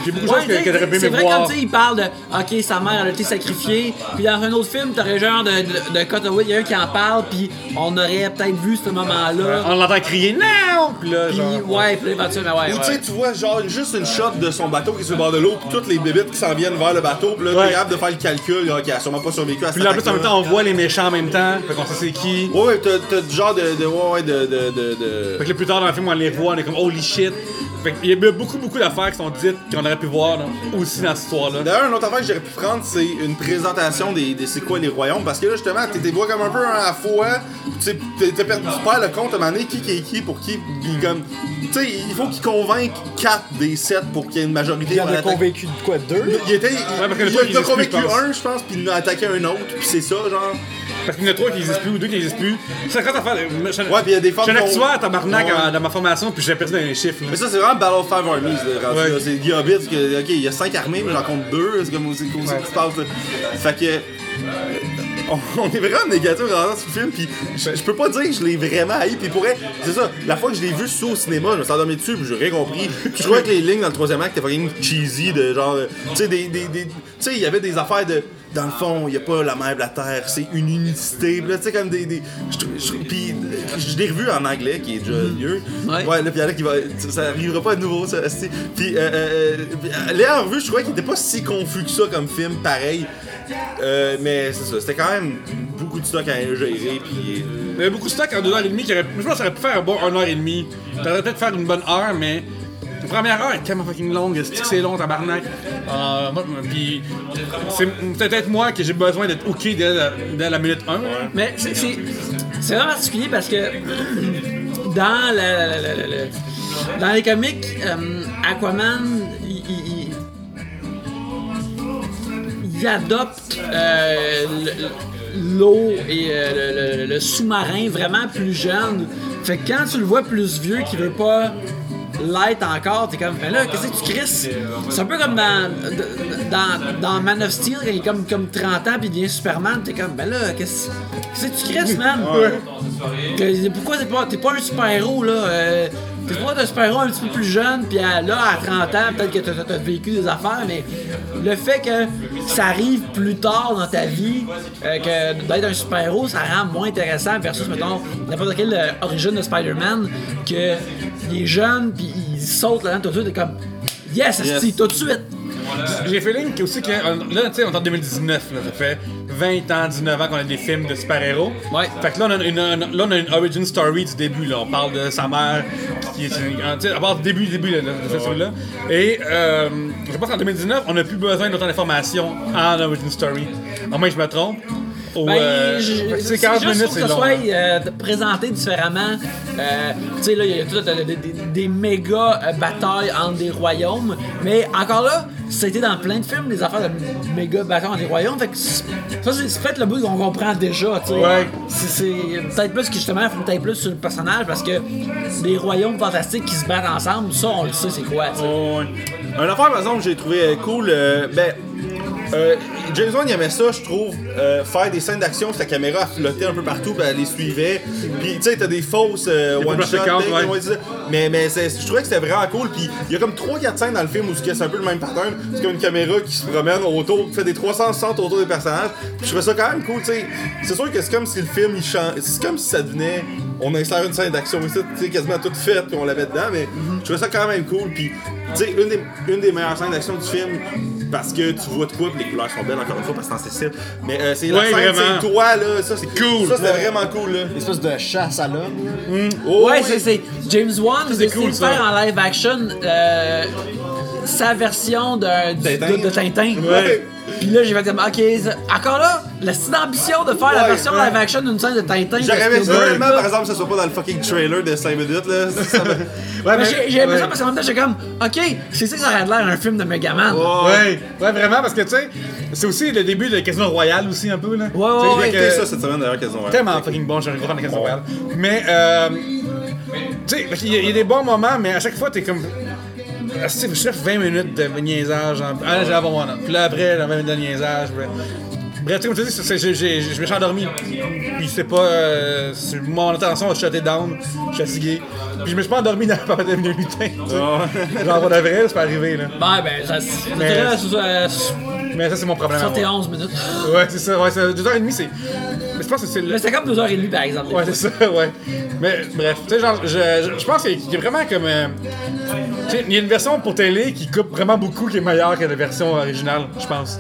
j'ai beaucoup de Ouais, choses que, que j'aurais c'est aimé vrai voir. comme tu sais, il parle de OK, sa mère elle a été sacrifiée, puis dans un autre film, t'aurais genre de, de, de cutaway, il y a un qui en parle, puis on aurait peut-être vu ce moment-là. On l'entend crier non! Puis là, Puis genre. ouais, puis éventuellement, ouais. Ou tu ouais. sais, tu vois genre juste une shot de son bateau qui est sur le bord de l'eau, puis toutes les bébites qui s'en viennent vers le bateau, puis là, Ouais. t'es capable de faire le calcul, là, qui a sûrement pas survécu à cette Puis là, en plus, en même temps, on voit les méchants en même temps, fait qu'on sait c'est qui. Ouais, ouais, t'as t'as du genre de. de ouais, ouais, de. de, de, de- Fait que là, plus tard dans le film, on les voit, on est comme holy shit. Fait qu'il y a beaucoup, beaucoup d'affaires qui sont dites qu'on aurait pu voir là, aussi dans cette histoire-là. D'ailleurs, une autre affaire que j'aurais pu prendre, c'est une présentation des, des c'est quoi les royaumes. Parce que là, justement, t'es t'es vois comme un peu un à la fois. Tu perds le compte à un moment donné, qui qui est qui pour qui. Puis comme. Tu sais, il faut qu'il convainque 4 des 7 pour qu'il y ait une majorité. Il en a convaincu de quoi Deux? Il était. Il, il il a convaincu un, je pense, puis il en a attaqué un autre, puis c'est ça, genre. Parce qu'il y en a trois qui n'existent plus ou deux qui n'existent plus. C'est quand affaire. Ouais, puis il y a des je suis un femmes qu'on- actuaire, tabarnak, Ouais. dans ma formation, puis j'ai perdu dans les chiffres. là. Mais ça, c'est vraiment Battle of Five Armies. Ouais. C'est Guy Hobbit, que, ok, il y a 5 armées, mais j'en compte 2. C'est comme aussi ça qui se passe. là. Fait que. On, on est vraiment négatif dans ce film, puis je, peux pas dire que je l'ai vraiment haï, puis pour être, c'est ça, la fois que je l'ai vu sous au cinéma, je me suis endormi dessus, puis j'ai rien compris. Je trouvais que les lignes dans le troisième acte étaient fucking cheesy, de genre, euh, tu sais, des, des, des- tu sais, il y avait des affaires de, dans le fond, il y a pas la mer et la terre, c'est une unicité, tu sais, comme des, puis je l'ai revu en anglais, qui est déjà mieux. Ouais. Ouais, là, puis il va. Ça arrivera pas à nouveau, ça. Puis, euh, euh, euh, Léa en revue, je trouvais qu'il était pas si confus que ça comme film, pareil. Euh, mais c'est ça, c'était quand même beaucoup de stock à ingérer, puis. Il y avait beaucoup de stock en 2h30 qui aurait. Je pense que ça aurait pu faire un bon 1h30. T'aurais peut-être faire une bonne heure, mais. La première heure est tellement fucking longue, c'est long, tabarnak? Euh, c'est peut-être moi que j'ai besoin d'être hooké dès la, minute 1. Mais c'est- vraiment particulier parce que dans, la- la- la- dans les comics, euh, Aquaman, il, adopte euh, le- l'eau et euh, le sous-marin vraiment plus jeune. Fait que quand tu le vois plus vieux qui veut pas l'être encore, t'es comme, ben là, qu'est-ce que tu crisses? C'est un peu comme dans, dans, dans Man of Steel, quand il est comme, comme 30 ans puis il devient Superman, t'es comme, ben là, qu'est-ce qu'est-ce que tu crisses, man? Que- pourquoi t'es pas, t'es pas un super-héros, là? Euh, t'es pas un super-héros un petit peu plus jeune, puis à- là, à 30 ans, peut-être que t'as, t'as- t'as vécu des affaires, mais le fait que ça arrive plus tard dans ta vie, euh, que d'être un super-héros, ça rend moins intéressant versus, mettons, n'importe quelle euh, origine de Spider-Man, que il est jeune, puis il saute là-dedans tout de suite, t'es comme, yes, Yes. tout de suite! J'ai fait ligne aussi que, euh, là, tu sais, on est en 2019, là, ça fait 20 ans, 19 ans qu'on a des films de super-héros. Ouais. Fait que là, on a une, une- là, on a une origin story du début, là. On parle de sa mère, qui est une, à part du début, début, là, de cette story-là. Et, euh, je pense qu'en 2019, on n'a plus besoin d'autant d'informations en origin story. À moins que je me trompe. Au, Ben, euh, je- c'est c'est 40 juste minutes, pour c'est que ça long. soit euh, présenté différemment. Euh, tu sais, là, il y a tout euh, des, des- des méga euh, batailles entre des royaumes. Mais encore là, ça a été dans plein de films, des affaires de méga batailles entre des royaumes. Fait que ça, c'est peut-être le bout qu'on comprend déjà. tu sais. Ouais. C'est c'est peut-être plus que justement, il faut peut-être plus sur le personnage parce que des royaumes fantastiques qui se battent ensemble, ça, on le sait, c'est quoi. Oh, ouais. Un affaire, par exemple, que j'ai trouvé cool. euh, ben, euh, James Wan, il aimait ça, je trouve, euh, faire des scènes d'action, sa caméra flottait un peu partout, puis elle les suivait. Puis, tu sais, t'as des fausses euh, one-shot, ouais. mais, mais je trouvais que c'était vraiment cool. Puis, il y a comme 3-4 scènes dans le film où c'est un peu le même pattern. C'est comme une caméra qui se promène autour, qui fait des 360 autour des personnages. Puis, je trouvais ça quand même cool, tu sais. C'est sûr que c'est comme si le film, il change. C'est comme si ça devenait. On insère une scène d'action ici, tu sais, quasiment toute faite, puis on l'avait dedans, mais je trouvais ça quand même cool. Puis, tu sais, une des, une des meilleures scènes d'action du film, parce que tu vois de quoi, les couleurs sont belles, encore une fois, parce que c'est en Cécile. Mais euh, c'est la Ouais, scène, vraiment. c'est toi, là, ça c'est cool. Ça, c'était vraiment cool, là. Une espèce de chasse à l'homme. Oh, Ouais, oui. c'est- c'est James Wan c'est cool, de ça. faire en live action euh, sa version de, du- Tintin. de, de Tintin. Ouais. Puis là, j'ai fait comme, ok, ça- encore là, la petite ambition de faire la Ouais, version ouais. live action d'une scène de Tintin. de J'aurais aimé là. par exemple, que ça soit pas dans le fucking trailer de 5 minutes, là. Ça me- Ouais, Mais mais- j'ai j'ai aimé ça ouais. parce qu'en même temps, j'étais comme, ok, c'est ça que ça aurait l'air un film de Megaman. Ouais, ouais, vraiment, parce que tu sais, c'est aussi le début de Casino Royale aussi un peu là. Ouais, Tu sais, ouais, ouais. que- J'ai écouté ça cette semaine d'ailleurs, quasiment. ouais. Tellement fucking bon, j'ai un gros fan de Casino Royale. Mais, euh, tu sais, il y, a- il y a des bons moments, mais à chaque fois, t'es comme. Ah, je fais 20 minutes de niaisage. en- Ah, j'ai avant moi, là. Puis là, après, là, 20 minutes de niaisage. Bref, Bref, tu sais, comme je te dis, c'est- c'est- je me suis endormi. Puis c'est pas. euh, c'est- mon attention a shuté down. Je suis fatigué. Puis je me suis pas endormi dans la patate de lutin. Genre, pour de vrai, ça peut arriver, là. Ouais, ben, ça, Mais- c'est, euh, Mais ça, c'est mon problème. à moi. 71 minutes. Ouais, c'est ça. Ouais, c'est 2h30, c'est. Mais je pense que c'est le. Mais c'était comme 2h30 par exemple. Ouais, c'est ça, ouais. Mais bref, tu sais, genre, je, je, je pense qu'il y a vraiment comme. euh, il y a une version pour télé qui coupe vraiment beaucoup qui est meilleure que la version originale, je pense.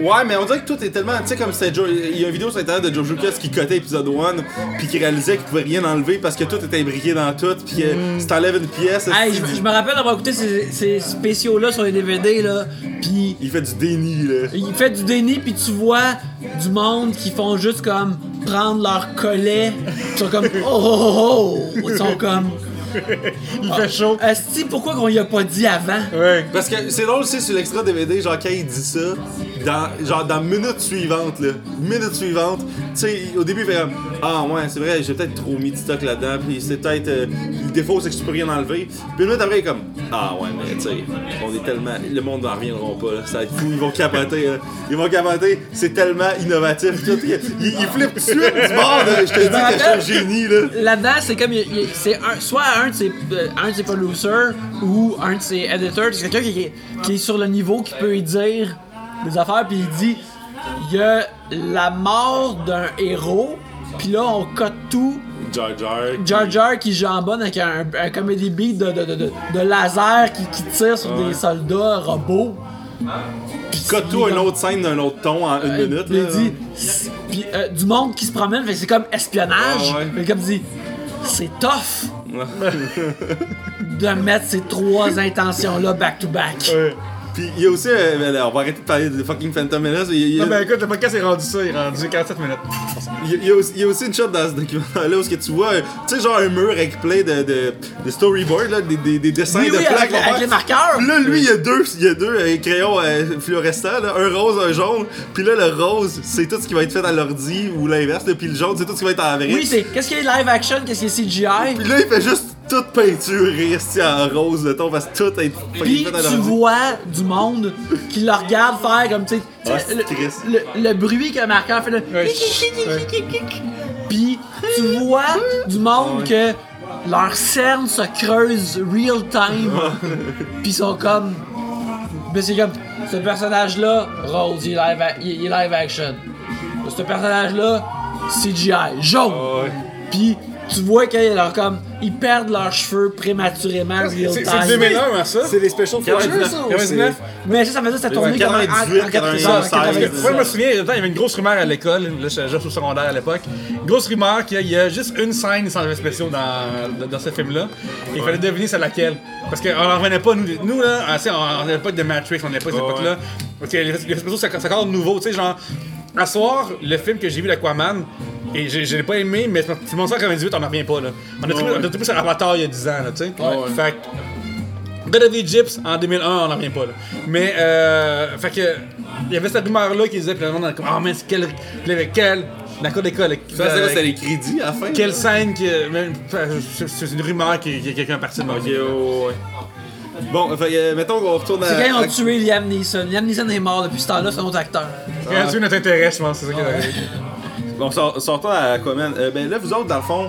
Ouais, mais on dirait que tout est tellement. Tu sais, comme c'était Joe. Il y a une vidéo sur internet de Joe Lucas qui cotait épisode 1, puis qui réalisait qu'il pouvait rien enlever parce que tout était imbriqué dans tout, puis que si t'enlèves une pièce. Hey, je, je me rappelle d'avoir écouté ces, ces spéciaux-là sur les DVD, là, pis Il fait du déni, là. il fait du déni, puis tu vois du monde qui font juste comme prendre leur collet, ils sont comme oh oh oh, oh. ils sont comme Il fait chaud. Esti, pourquoi qu'on y a pas dit avant? Ouais. Parce que c'est drôle aussi sur l'extra DVD, genre quand il dit ça, dans, genre dans minute suivante, là, minute suivante, tu sais, au début il fait comme Ah ouais, c'est vrai, j'ai peut-être trop mis de stock là-dedans, puis c'est peut-être. euh, le défaut c'est que tu peux rien enlever. Puis une minute après il est comme Ah ouais, mais tu sais, on est tellement. Le monde n'en reviendra pas, là, ça va être fou, ils vont capoter, là. Ils vont capoter, c'est tellement innovatif. Tout, il, il flippe tout de suite du bord. Je te dis que je suis un génie, là. Là-dedans, c'est comme. C'est un, soit un de, ses, euh, un de ses producers ou un de ses editors. C'est quelqu'un qui, qui est sur le niveau qui peut y dire des affaires, puis il dit il y a la mort d'un héros, puis là, on cote tout. Jar Jar. Jar Jar qui jambonne avec un, un comedy beat de, de, de, de, de laser qui, qui tire sur des soldats robots. Cote tout une autre scène d'un autre ton en une minute, Puis il dit, puis euh, du monde qui se promène, fait c'est comme espionnage. Ah. Mais comme dit, c'est tough de mettre ces trois intentions-là back to back. Ouais. Puis il y a aussi, euh, là, on va arrêter de parler de fucking Phantom Menace. Il y a- Non, ben écoute, le podcast est rendu ça, il est rendu 47 minutes. Il y, a- il y a aussi, il y a aussi une shot dans ce documentaire-là où ce que tu vois, euh, tu sais, genre un mur avec plein de, de, de storyboards, là, des, des, des dessins Oui, de oui, plaques. avec- les marqueurs. Puis là, lui, il y a deux, il y a deux euh, crayons euh, fluorescents, là, un rose, un jaune. Puis là, le rose, c'est tout ce qui va être fait à l'ordi ou l'inverse. là, Puis le jaune, c'est tout ce qui va être en vrai. Oui, c'est qu'est-ce qui est live action, qu'est-ce qui est CGI. Puis là, il fait juste toute peinturée esti, en rose, le ton, parce que tout est Puis tu vois du monde qui le regarde faire comme tu sais, Ah, le, triste. le- le bruit que marqueur fait le Ouais. Puis tu vois du monde que leurs cernes se creusent real time. Puis ils sont comme mais c'est comme ce personnage là Rose il est live, a- il est live action. Ce personnage là CGI jaune. Ah, Puis tu vois qu'ils leur comme ils perdent leurs cheveux prématurément real C'est time. c'est 2001, hein, ça? C'est les special features, 99, ça? ou 99? Mais ça, ça faisait ça tournait comme en- en- 98, en 96, en Parce que, 90. moi, je me souviens, il y avait une grosse rumeur à l'école, là, j'étais juste au secondaire à l'époque. Une grosse rumeur qu'il y a juste une scène sans effets spéciaux dans, dans, ce film-là. Et il fallait deviner c'est laquelle. Parce qu'on n'en revenait pas, nous, nous là, ah, tu sais, on n'avait pas de Matrix, on n'avait pas cette Ouais, époque-là. Parce que les effets spéciaux, c'est c'est encore nouveau, tu sais, genre. À soir, le film que j'ai vu d'Aquaman, et je je l'ai pas aimé, mais c'est mon sens 98, on n'en revient pas, là. On a a trippé sur Avatar il y a 10 ans, là, tu sais. Fait que God of Egypt en 2001, on n'en revient pas là. Mais, euh, fait que, il y avait cette rumeur-là qui disait, puis le monde comme, ah, mais c'est quel. Quel. Le cas d'école, Ça, c'est c'était les crédits à la fin. quelle scène même- C'est une rumeur qui qui- quelqu'un est parti de ouais, ouais. Bon, fait euh, mettons qu'on retourne à. C'est quand ils à- ont tué Liam Neeson. Liam Neeson est mort depuis ce temps-là, c'est un autre acteur. Quand tu notre intérêt, je pense, c'est ça qui est arrivé. Bon, sort- sortons à Aquaman. Euh, ben là, vous autres, dans le fond,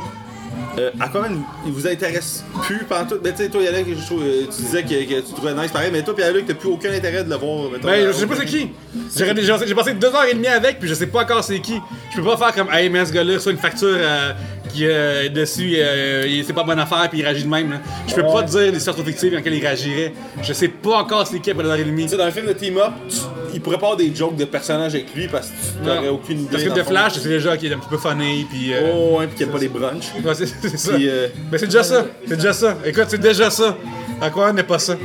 euh, Aquaman, il vous intéresse plus pendant tout. Ben, tu sais, toi, Yannick, je trouve, euh, tu disais que, que tu trouvais nice pareil, mais toi, Pierre-Luc, t'as plus aucun intérêt de le voir. Mettons, Ben, euh, je sais pas c'est qui. J'ai passé deux heures et demie avec, puis je sais pas encore c'est qui. Je peux pas faire comme, hey, mais ce gars-là, soit une facture euh, qui euh, dessus, euh, c'est pas bonne affaire, puis il réagit de même. là. Je peux pas te dire des situations fictives dans lesquelles il réagirait. Je sais pas encore c'est qui après deux heures et demie. Tu sais, dans un film de team-up, tu- il pourrait pas avoir des jokes de personnages avec lui parce que tu n'aurais aucune idée. Parce que de. Flash, c'est déjà qui est un petit peu funny, puis. euh, Oh, ouais, pis qu'il n'y a pas des brunchs. ouais, c'est ça. Puis, euh, Mais c'est déjà ça. C'est déjà ça. Écoute, c'est déjà ça. Aquaman n'est pas ça.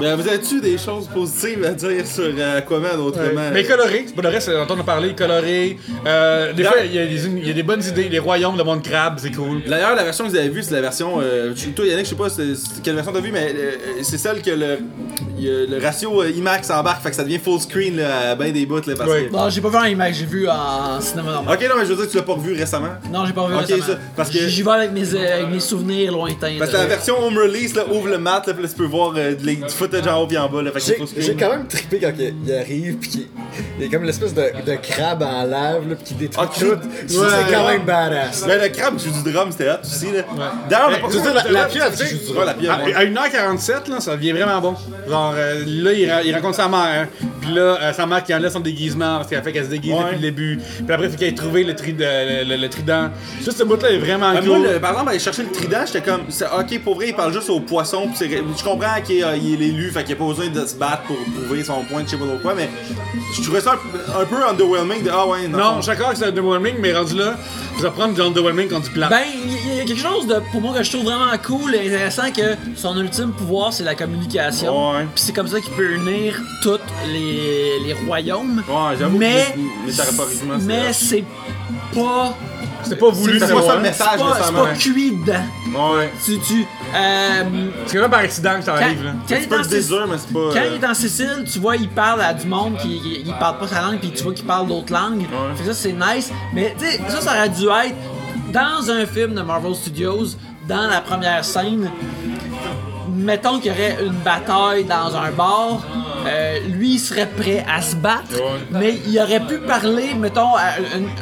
Ben, vous avez-tu des choses positives à dire sur euh, Aquaman autrement? Mais coloré, pas le reste, on entend parler, coloré. Euh, des fois, il y, a des- il y a des bonnes idées. Les royaumes, le monde crabe, c'est cool. D'ailleurs, la version que vous avez vue, c'est la version. Euh, toi, Yannick, je sais pas quelle version t'as vue, mais euh, c'est celle que le, a le ratio IMAX embarque, fait que ça devient full screen là, à ben des bouts. Là, parce que... Non, j'ai pas vu en image, j'ai vu en cinéma normal. Ok, non, mais je veux dire que tu l'as pas revu récemment. Non, j'ai pas vu Ok, récemment. ça, parce que- J'y vais avec mes, euh, avec mes souvenirs lointains. Parce que là. la version home release, là, ouvre le mat, là, puis là, tu peux voir euh, les- du footage en haut et en bas. Là, fait que c'est J'ai quand même trippé quand il, il arrive pis qu'il il y a comme l'espèce de, de crabe en lave là, pis qui détruit Ah, tout. ouais. Ça, c'est quand même badass. Mais le crabe qui joue du drum, c'était hot aussi. Là. D'ailleurs, on a pas Je veux dire, la, la pieuvre qui joue du Ouais, la pieuvre, À, ouais. à 1h47, là, ça devient vraiment bon. Genre, euh, là, il, ra- il rencontre sa mère. Puis là, euh, sa mère qui enlève son déguisement parce qu'elle a fait qu'elle se déguise Ouais. depuis le début. Puis après, il faut qu'elle ait trouvé le, tri le, le- le trident. Juste ce bout-là est vraiment Ben, cool. moi, le- par exemple, aller chercher le trident, j'étais comme, c'est- ok, pour vrai, il parle juste aux poissons. pis c'est- je comprends qu'il est, euh, il est l'élu, fait qu'il a pas besoin de se battre pour prouver son point de je sais pas trop quoi, mais je trouvais ça un, un peu underwhelming de ah ouais, non. non, je suis d'accord que c'est underwhelming, mais rendu là, tu vas prendre du underwhelming quand du plat. Ben, il y a quelque chose de, pour moi que je trouve vraiment cool et intéressant que son ultime pouvoir c'est la communication. Ouais. Puis c'est comme ça qu'il peut unir tous les, les royaumes. Ouais, j'avoue Mais, que métaphoriquement, c'est mais c'est pas, c'est pas voulu, c'est pas ça vrai. le message c'est pas, cuit dedans. Ouais. Tu, tu, euh, C'est pas par accident que ça quand, arrive. Là. quand il est mais c'est pas. Quand euh, il est en Sicile, tu vois, il parle à du monde qui il parle pas sa langue, puis tu vois qu'il parle d'autres langues. Fait ça, c'est nice. Mais tu sais, ça, ça aurait dû être dans un film de Marvel Studios, dans la première scène. Mettons qu'il y aurait une bataille dans un bar, euh, lui il serait prêt à se battre, mais il aurait pu parler, mettons, à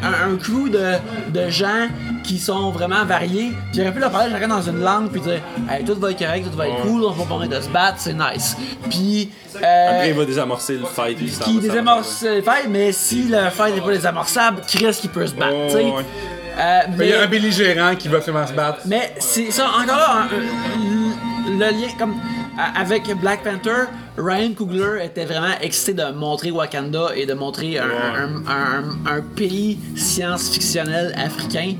un, un- un crew de, de gens qui sont vraiment variés, puis il aurait pu leur parler chacun dans une langue, puis dire hey, tout va être correct, tout va être cool, on va pas de se battre, c'est nice. Puis. euh, Après, il va désamorcer le fight. puis qui désamorce le fight, mais si le fight n'est pas désamorçable, Chris qui peut se battre, Oh, tu sais. ouais. Euh, Il mais y a un belligérant qui va absolument se battre. mais c'est ça, encore là, le lien, comme avec Black Panther, Ryan Coogler était vraiment excité de montrer Wakanda et de montrer un, un- un- un pays science-fictionnel africain.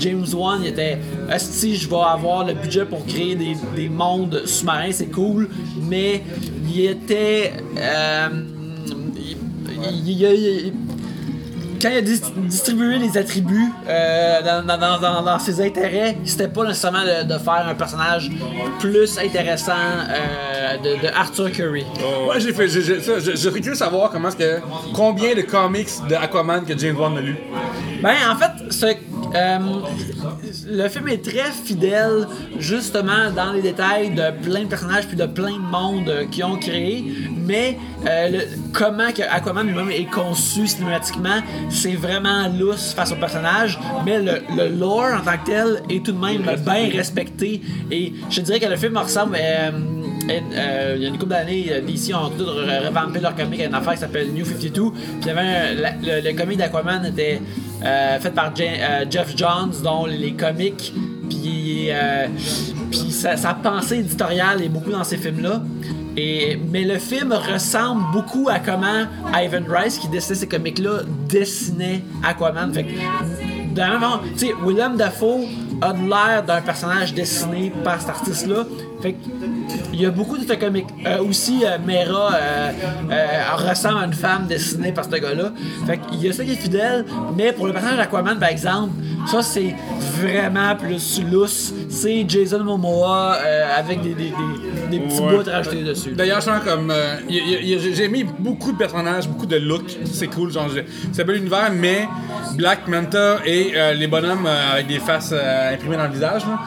James Wan il était si je vais avoir le budget pour créer des, des mondes sous-marins, c'est cool, mais il était. euh, il- il- il- il- quand il a dis- distribué les attributs euh, dans, dans- dans- dans- dans ses intérêts, c'était pas nécessairement de, de faire un personnage plus intéressant euh, de, de Arthur Curry. Ouais, j'ai fait. Je curieux savoir comment est-ce que. Combien de comics de Aquaman que James Wan a lu. Ben, en fait, ce- euh, le film est très fidèle, justement, dans les détails de plein de personnages puis de plein de mondes qu'ils ont créé. Mais euh, le- comment que Aquaman lui-même est conçu cinématiquement, c'est vraiment lousse face au personnage. Mais le, le lore en tant que tel est tout de même bien respecté. Et je dirais que le film ressemble. euh, et, euh, il y a une couple d'années, DC ont tout re- revampé leur comic à une affaire qui s'appelle New 52. Puis il y avait un- la- le, le comic d'Aquaman était euh, fait par euh, Jeff Johns, dont les comics, puis puis sa, sa pensée éditoriale est beaucoup dans ces films-là. Mais le film ressemble beaucoup à comment Ivan Rice, qui dessinait ces comics-là, dessinait Aquaman. Fait que, sais, Willem Dafoe a l'air d'un personnage dessiné par cet artiste-là. Fait que, il y a beaucoup de comics. Euh, aussi, euh, Mera euh, euh, ressemble à une femme dessinée par ce gars-là. Fait qu'il y a ça qui est fidèle, mais pour le personnage d'Aquaman, par exemple, ça c'est vraiment plus lousse. C'est Jason Momoa avec des, des, des, des petits Ouais. bouts rajoutés dessus. D'ailleurs, je sens comme. j'ai mis beaucoup de personnages, beaucoup de looks. C'est cool, genre, c'est un peu l'univers, mais Black Manta et les bonhommes avec des faces imprimées dans le visage, là,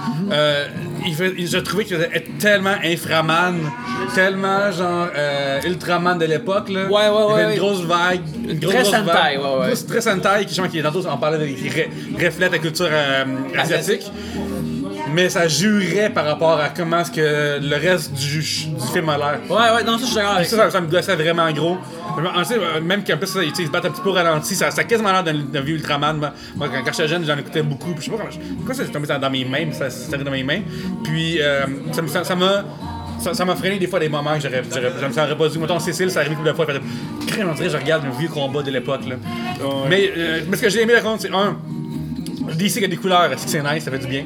il fait- il- je trouvais qu'il était tellement inframan, tellement genre euh, Ultraman de l'époque. Là. Ouais, ouais, Il y avait ouais, une ouais. grosse vague. Une grosse, Très grosse Sentai, vague. ouais, ouais. Grosse- Très Sentai, qui, genre, qui tantôt, on parlait de, qui reflète la culture euh, asiatique. Mais ça jurait par rapport à comment est-ce que le reste du, du film a l'air. Ouais, ouais, non, ça je suis d'accord avec Ça, ça. me gossait vraiment gros. Euh, même qu'en plus, ça, ils, se battent un petit peu au ralenti, ça, ça a quasiment l'air d'un vieux Ultraman. Moi, quand, quand j'étais jeune, j'en écoutais beaucoup. Puis je sais pas comment. ça s'est tombé dans, dans mes mains, ça s'est arrivé dans mes mains. Puis euh, ça me- ça ça m'a. Ça ça m'a freiné des fois des moments que j'aurais. j'aurais- Je me serais pas dit. Mettons, Cécile, ça arrive une couple de fois. Elle fait Crème, on dirait que je regarde un vieux combat de l'époque. là. Mais, euh, mais ce que j'ai aimé, par contre, c'est un. DC qui a des couleurs, c'est que c'est nice, ça fait du bien?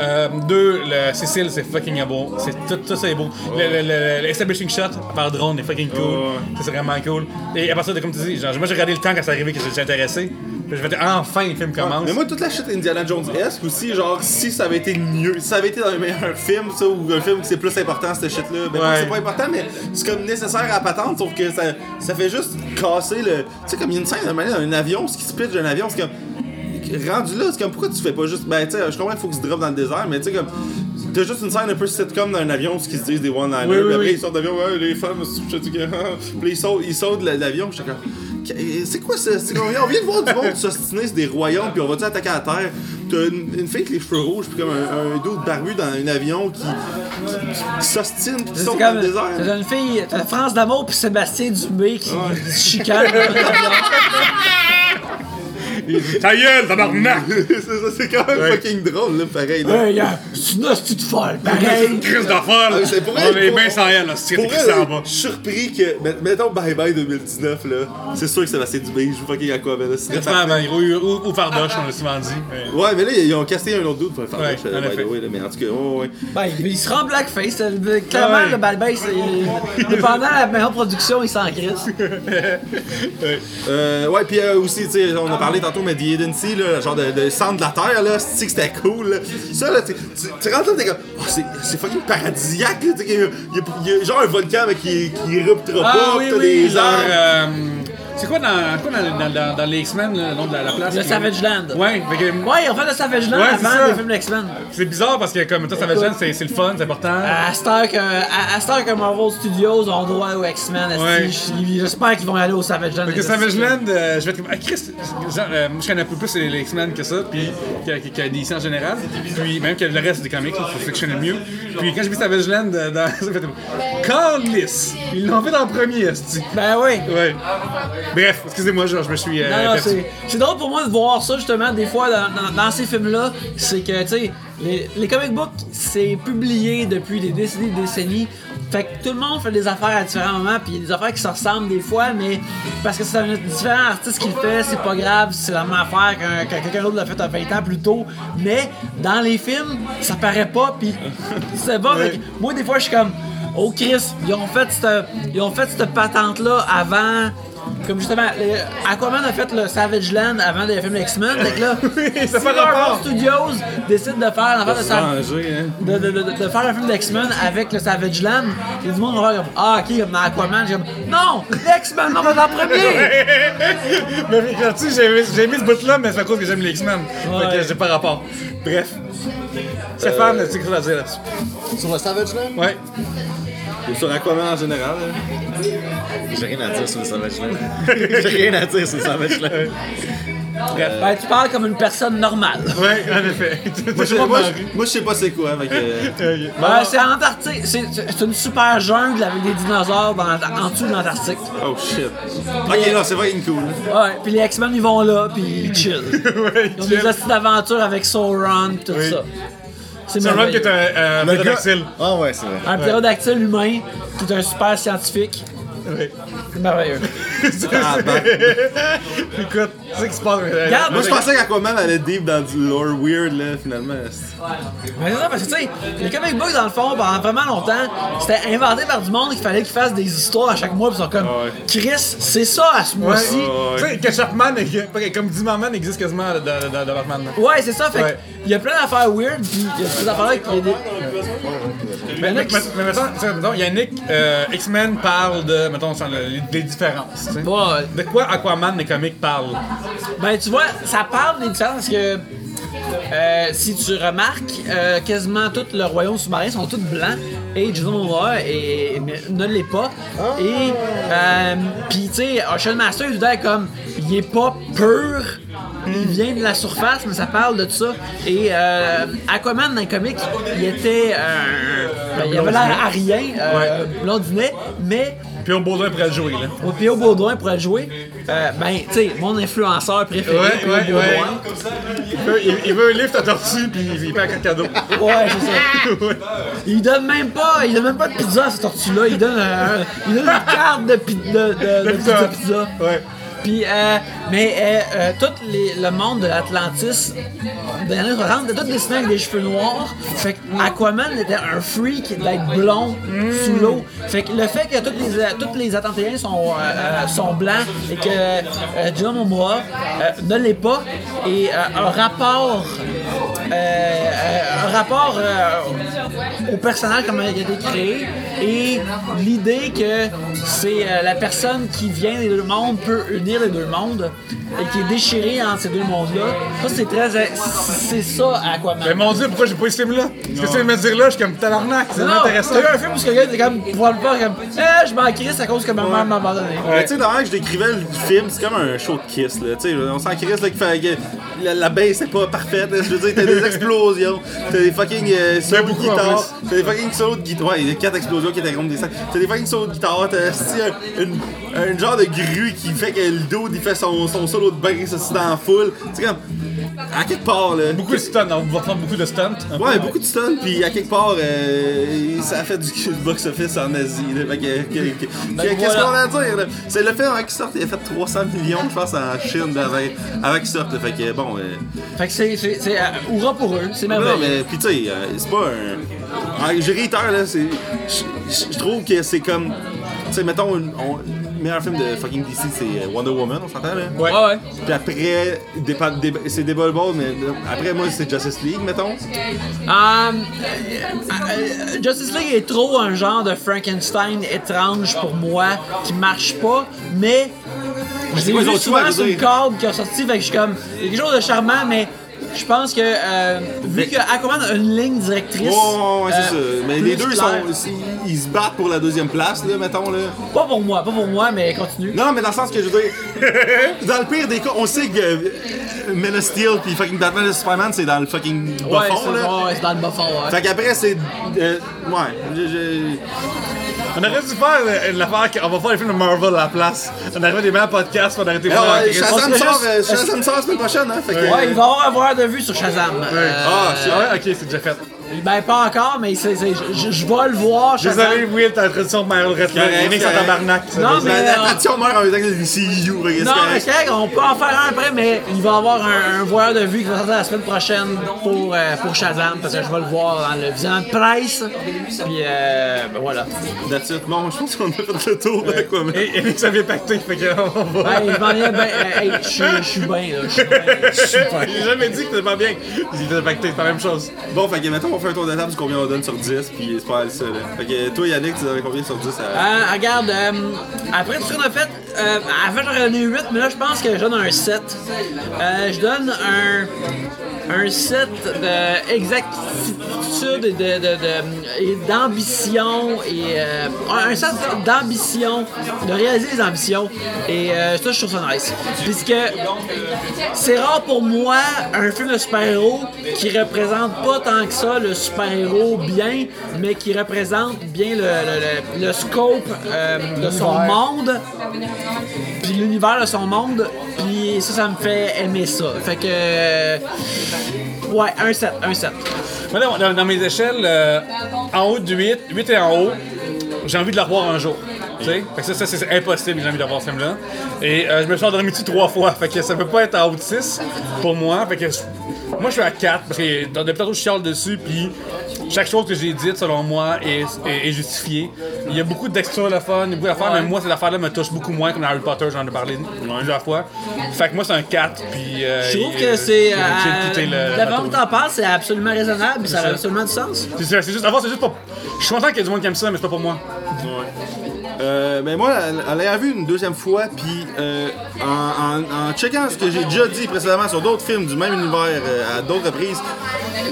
Euh, deux, le Cécile, c'est fucking beau. C'est tout, tout ça est beau. Le, le, le- le establishing shot par drone est fucking cool. Ça, c'est vraiment cool. Et à partir de comme tu dis, genre, moi j'ai regardé le temps quand c'est arrivé que j'étais intéressé. Puis je me disais, enfin le film commence. Mais moi, toute la shit Indiana Jones-esque aussi, genre, si ça avait été mieux, si ça avait été dans un meilleur film, ça, ou un film où c'est plus important, cette shit-là, ben, Ouais. c'est pas important, mais c'est comme nécessaire à la patente, sauf que ça, ça fait juste casser le. Tu sais, comme il y a une scène, un avion, ce qui se pitch d'un avion, c'est comme. Rendu là, c'est comme pourquoi tu fais pas juste. Ben, tu sais, je comprends qu'il faut qu'il se drop dans le désert, mais tu sais, comme. T'as juste une scène un peu sitcom dans un avion, ce qui se disent des one-liners, Oui, après oui. ils sortent d'avion, ouais, les femmes, je dis que. Puis ils sautent, ils sautent de l'avion, comme. C'est quoi ça? C'est On vient de voir du monde s'ostiner sur des royaumes, puis on va-tu attaquer à terre? T'as une, une fille avec les cheveux rouges, puis comme un, un dos barbu dans un avion qui, qui, qui s'ostine, puis qui C'est saute dans le désert. T'as une fille, t'as France d'amour puis Sébastien Dubé qui se chicane. Ta gueule, tabarnak! c'est ça, c'est quand même fucking drôle, là, pareil. Là. Ouais, yeah, c'est une hostie de folle, pareil. Crise de Ah, folle! c'est pour On est bien sans elle, là, c'est ça bas. je suis surpris que. met- Mettons Bye Bye 2019, là. C'est sûr que Sébastien Dubé, il joue fucking à quoi, ben là. c'est ben, ou, ou, Fardoche, on l'a souvent dit. mais- Ouais, mais là, ils ont casté un autre doute pour faire Ouais, ça, là, mais en tout cas, ouais, ouais. Ben, il il se rend blackface. euh, Clairement, Ouais. le balbay, c'est. Pendant la meilleure production, il s'en crisse. Euh, ouais, puis euh, aussi, tu sais, on a parlé tantôt, mais The Hidden Sea, là, le genre de, de centre de la Terre, là, c'est que c'était cool, là? Ça, là, tu tu- rentres là, t'es comme, oh, c'est fucking paradisiaque, là, il y, y y a genre un volcan, mais qui, qui éruptera Ah pas, oui, t'as oui, des genre. C'est quoi dans, quoi dans, dans, dans, dans les X-Men, le nom de la, la place? Le Savage Land. Ouais, fait que, Ouais, ils ont fait le Savage Land Ouais, c'est avant ça. les films d'X-Men. c'est bizarre parce que comme toi, Savage Land, c'est c'est le fun, c'est important. À cette heure que, à, à cette heure que Marvel Studios ont droit aux X-Men, esti, Ouais. j- j'espère qu'ils vont aller au Savage Land. Parce que Savage. Land, euh, je vais être comme. Ah, Chris, genre, euh, moi je connais un peu plus les, les X-Men que ça, puis que, que, que DC en général, puis même que le reste des comics, c'est ça que je connais mieux. Puis quand j'ai vu Savage Land euh, dans. ça fait comme. Carlis! Ils l'ont fait en premier, esti. Ben oui. Ouais. Bref, excusez-moi, genre, je me suis. euh, Non, non, perdu. c'est, c'est drôle pour moi de voir ça justement des fois dans, dans- dans ces films-là. C'est que, tu sais, les, les comic books, c'est publié depuis des décennies des décennies. Fait que tout le monde fait des affaires à différents moments, puis il y a des affaires qui se ressemblent des fois, mais parce que c'est un différent artiste qui le fait, c'est pas grave, c'est la même affaire que quelqu'un d'autre l'a fait à 20 ans plus tôt. Mais dans les films, ça paraît pas, puis c'est que moi, des fois, je suis comme, oh Chris, ils ont fait cette, ils ont fait cette patente-là avant comme justement, les- Aquaman a fait le Savage Land avant les films X-Men. Fait que là, ça si fait rapport. Marvel Studios décide de faire, l'affaire de, hein. de, de, de, de faire un film d'X-Men avec le Savage Land, il y a du monde va faire comme Ah, ok, comme dans Aquaman. J'ai comme Non, l'X-Men, on va en premier. Mais tu sais, j'ai- j'ai mis ce bout-là, mais c'est à cause que j'aime les X-Men. Fait que j'ai pas rapport. Bref. Stéphane, tu sais quoi à dire là-dessus? Sur le Savage Land? Ouais. Ou sur Aquaman en général. hein. J'ai rien à dire sur le Savage Land. J'ai rien à dire sur le Savage Land. Ben, tu parles comme une personne normale. Ouais, en effet. Moi, je, moi, je- moi, je sais pas c'est quoi. Que, euh, Ben, c'est Antarctique. C'est une super jungle avec des dinosaures dans, en dessous de l'Antarctique. oh shit. Ok, non, c'est fucking cool. Ouais, puis les X-Men ils vont là, puis ils chill. ouais, Ils ont des astuces d'aventure avec Sauron, pis tout Oui. ça. C'est un run qui est un, un Le gars- pterodactyle. Ah ouais, c'est vrai. Un ptérodactyle humain qui est un super scientifique. Oui. C'est merveilleux. Ah, ben. Écoute, tu sais qui se passe. euh, Regarde, Moi, je pensais qu'Aquaman allait deep dans du lore weird, là, finalement. Mais c'est ça, parce que tu sais, les comic books, dans le fond, pendant vraiment longtemps, c'était inventé par du monde qu'il fallait qu'ils fassent des histoires à chaque mois, pis ils sont comme, Ouais. Chris, c'est ça à ce Ouais. mois-ci. Tu sais que Chapman, comme Dimmerman existe quasiment de, de, de, de Batman. là. Ouais, c'est ça, fait Ouais. il y a plein d'affaires weird, pis il y a ces affaires-là qui. il y a des- Mais, mettons, tu sais, mettons, Yannick, euh, X-Men parle de, mettons, sur le- les, les différences. Ouais. De quoi Aquaman, les comics, parlent? Ben, tu vois, ça parle des différences parce que euh, si tu remarques, euh, quasiment tout le royaume sous-marin sont tous blancs et Jason Momoa et, mais ne l'est pas. Et euh, puis tu sais, Ocean Master, il est comme, il est pas pur. Il vient de la surface, mais ça parle de tout ça. Et euh, Aquaman dans les comics, il était. euh, ben, il avait l'air à rien, euh, blondinet, mais Puis on Baudouin pourrait le jouer, là. au P.O. Baudouin pour le jouer, euh, ben, tu sais, mon influenceur préféré, Ouais, P.O. ouais, Baudouin. ouais. Il veut, il, il veut un lift à tortue, puis il fait un cadeau. Ouais, c'est ça. Ouais. Il donne même pas, il donne même pas de pizza à cette tortue-là. Il donne, un- il donne une carte de, pi- de, de, pizza. pizza. Ouais. Euh, mais euh, euh, tout le monde de l'Atlantis, dans les années 60, était tout dessiné avec des cheveux noirs. Fait que Aquaman était un freak d'être blond sous l'eau. Fait que le fait que tous les, tous les Atlantéens sont, sont blancs et que John Momoa ne l'est pas, et un rapport un rapport au personnage comme il a été créé. Et l'idée que c'est euh, la personne qui vient des deux mondes peut unir les deux mondes et qui est déchirée entre ces deux mondes-là. Ça, c'est très. C'est ça, Aquaman. Mais mon dieu, pourquoi j'ai pas eu ce film-là? Ce que tu viens de me dire là, je suis comme tabarnak, c'est intéressant. t'as eu un film où ce gars était comme, probablement comme, eh, je m'en crisse à cause que ma mère m'a abandonné. Tu sais, dans que je décrivais le film, c'est comme un show de kiss, là. Tu sais, on s'en crisse, là, que la, la baisse est pas parfaite, là. Je veux dire, t'as des explosions, t'as des fucking euh, solos de beaucoup, en guitare, t'as des fucking solos de guitare. Ouais, il y a quatre explosions qui étaient comme des sacs. T'as des fucking solos de guitare, t'as un, genre de grue qui fait que le dude, il fait son, son solo de bass aussi dans la foule. C'est comme, à quelque part, là. Beaucoup de stunts, on va faire beaucoup de stunts. Ouais, beaucoup de stuns, puis à quelque part, euh, ça a fait du box-office en Asie. Que- Qu'est-ce qu'on a à dire? là? C'est le fait avant qu'il sorte, il a fait 300 millions, je pense, en Chine avant qu'il sorte. là. Fait que bon. Euh, Fait que c'est. c'est- euh, Hurrah pour eux, c'est non, merveilleux. mais puis tu sais, c'est pas un. Ah, je réitère, là, c'est. Je trouve que c'est comme. Tu sais, mettons, on- meilleur film de fucking DC, c'est euh, Wonder Woman, on s'entend, là? Ouais. Puis après, c'est Débat Ball, mais euh, après, moi, c'est Justice League, mettons. Euh, euh, Justice League est trop un genre de Frankenstein étrange pour moi qui marche pas, mais je c'est l'ai vu souvent sur une corde qui a sorti, fait que je suis comme, il y a quelque chose de charmant, mais je pense que euh, vu que Aquaman a une ligne directrice, Ouais, ouais, ouais, c'est ça. euh, Mais plus les deux, sont, ils, ils se battent pour la deuxième place, là, mettons, là. pas pour moi, pas pour moi, mais continue. Non, mais dans le sens que je veux dire, dans le pire des cas, on sait que euh, Man of Steel puis fucking Batman et Superman, c'est dans le fucking bas ouais, c'est là. ouais, c'est dans le bas fond, ouais. Fait qu'après, c'est. euh, ouais, je- je- On aurait dû faire euh, l'affaire qu'on va faire les films de Marvel à la place. On aurait des meilleurs podcasts, on aurait été voir euh. Shazam sort, juste- euh, Shazam sort la semaine prochaine, hein. Fait que. Ouais, il va y avoir un voir de vue sur Shazam. Euh, Ah. Ah ok, c'est déjà fait. Ben, pas encore, mais c'est- c'est- je je vais le voir. Shazam. Désolé, Will, ta tradition de Meryl Redford. correct, Yannick, c'est correct. tabarnak. ça. Non, mais- La, la euh, tradition meurt en même temps que le CU. fait que c'est Non, mais correct. c'est correct, on peut en faire un après, mais il va y avoir un, un voyeur de vue qui va sortir la semaine prochaine pour, euh, pour Shazam, parce que je vais le voir dans le visionnement de presse. Puis, euh, ben voilà. That's it. Bon, je pense qu'on a fait le tour d'Aquaman. Et Yannick, ça vient pacter, fait que on va. Hey, je m'en viens ben, euh, hey, je suis- je suis bien, là. Je suis bien. J'ai jamais dit que c'était pas bien. Il était pacté, c'est la même chose. Bon, fait que mettons, on fait un tour de table combien on donne sur 10, puis c'est pas mal ça. Fait que toi, Yannick, tu donnes combien sur 10 à... Euh, regarde, euh, après tout ce qu'on a fait, euh, avant j'aurais donné 8, mais là je pense que je donne un 7. Euh, je donne un, un 7 d'exactitude et d'ambition et euh, un 7 d'ambition, de réaliser les ambitions. Et ça, je trouve ça nice. Puisque c'est rare pour moi un film de super-héros qui représente pas tant que ça le super-héros bien, mais qui représente bien le, le- le- le scope euh, de son monde, puis l'univers de son monde, puis ça, ça me fait aimer ça. Fait que. euh, ouais, un 7, un 7. Moi, dans, mes échelles, euh, en haut du 8, 8 est en haut, j'ai envie de la revoir un jour. Fait que ça, ça, c'est impossible, j'ai envie de revoir ce film-là. Et euh, je me suis endormi dessus trois fois, fait que ça peut pas être en haut de 6 pour moi. Fait que je- moi, je suis à 4 parce que dans- depuis tantôt, je chiale dessus, puis chaque chose que j'ai dite, selon moi, est, est- est justifiée. Il y a beaucoup d'extra le fun, il y a beaucoup d'affaires, mais moi, cette affaire-là me touche beaucoup moins comme dans Harry Potter, j'en ai parlé plusieurs fois. Fait que moi, c'est un 4, puis. euh, Je trouve que c'est. Euh, le la t'en parles, c'est absolument raisonnable, ça a absolument du sens. C'est juste, d'abord, c'est juste pour. Je suis content qu'il y ait du monde qui aime ça, mais c'est pas pour moi. Euh, mais moi, en l'ayant vu une deuxième fois, puis euh, en, en- en checkant ce que j'ai déjà dit précédemment sur d'autres films du même univers euh, à d'autres reprises,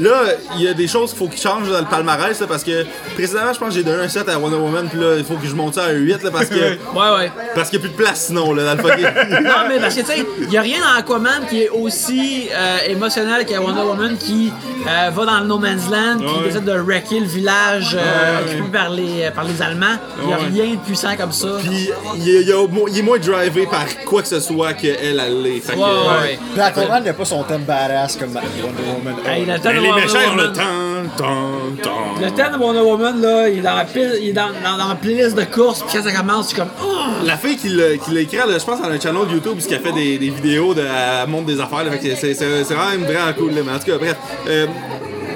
là, il y a des choses qu'il faut qu'ils changent dans le palmarès, là, parce que précédemment, je pense que j'ai donné un 7 à Wonder Woman, puis là, il faut que je monte ça à un 8, là, parce que Ouais, ouais. parce qu'il n'y a plus de place sinon, là, dans le fucking... Non, mais parce que, tu sais, il n'y a rien dans Aquaman qui est aussi euh, émotionnel que Wonder Woman qui va dans le No Man's Land puis Ouais. décide de wrecker le village occupé par les, par les Allemands. Il n'y a rien de puissant comme ça. Puis il est, il est- il est moins drivé par quoi que ce soit qu'elle, elle l'est. Fait que, Ouais, ouais, ouais. Puis Aquaman n'a pas son thème badass comme Wonder Woman. Hey, le thème de les Wonder méchants ont le Woman- temps, temps, temps. Le thème de Wonder Woman, là, il est dans la, pile- il est dans, dans, dans la playlist de course, puis quand ça commence, c'est comme. Oh! La fille qui l'a qui l'a écrit, là, je pense, dans un channel YouTube, parce qu'elle fait des, des vidéos de elle montre des affaires. là, fait que c'est c'est- c'est vraiment vraiment cool. Là, mais en tout cas, bref. Euh,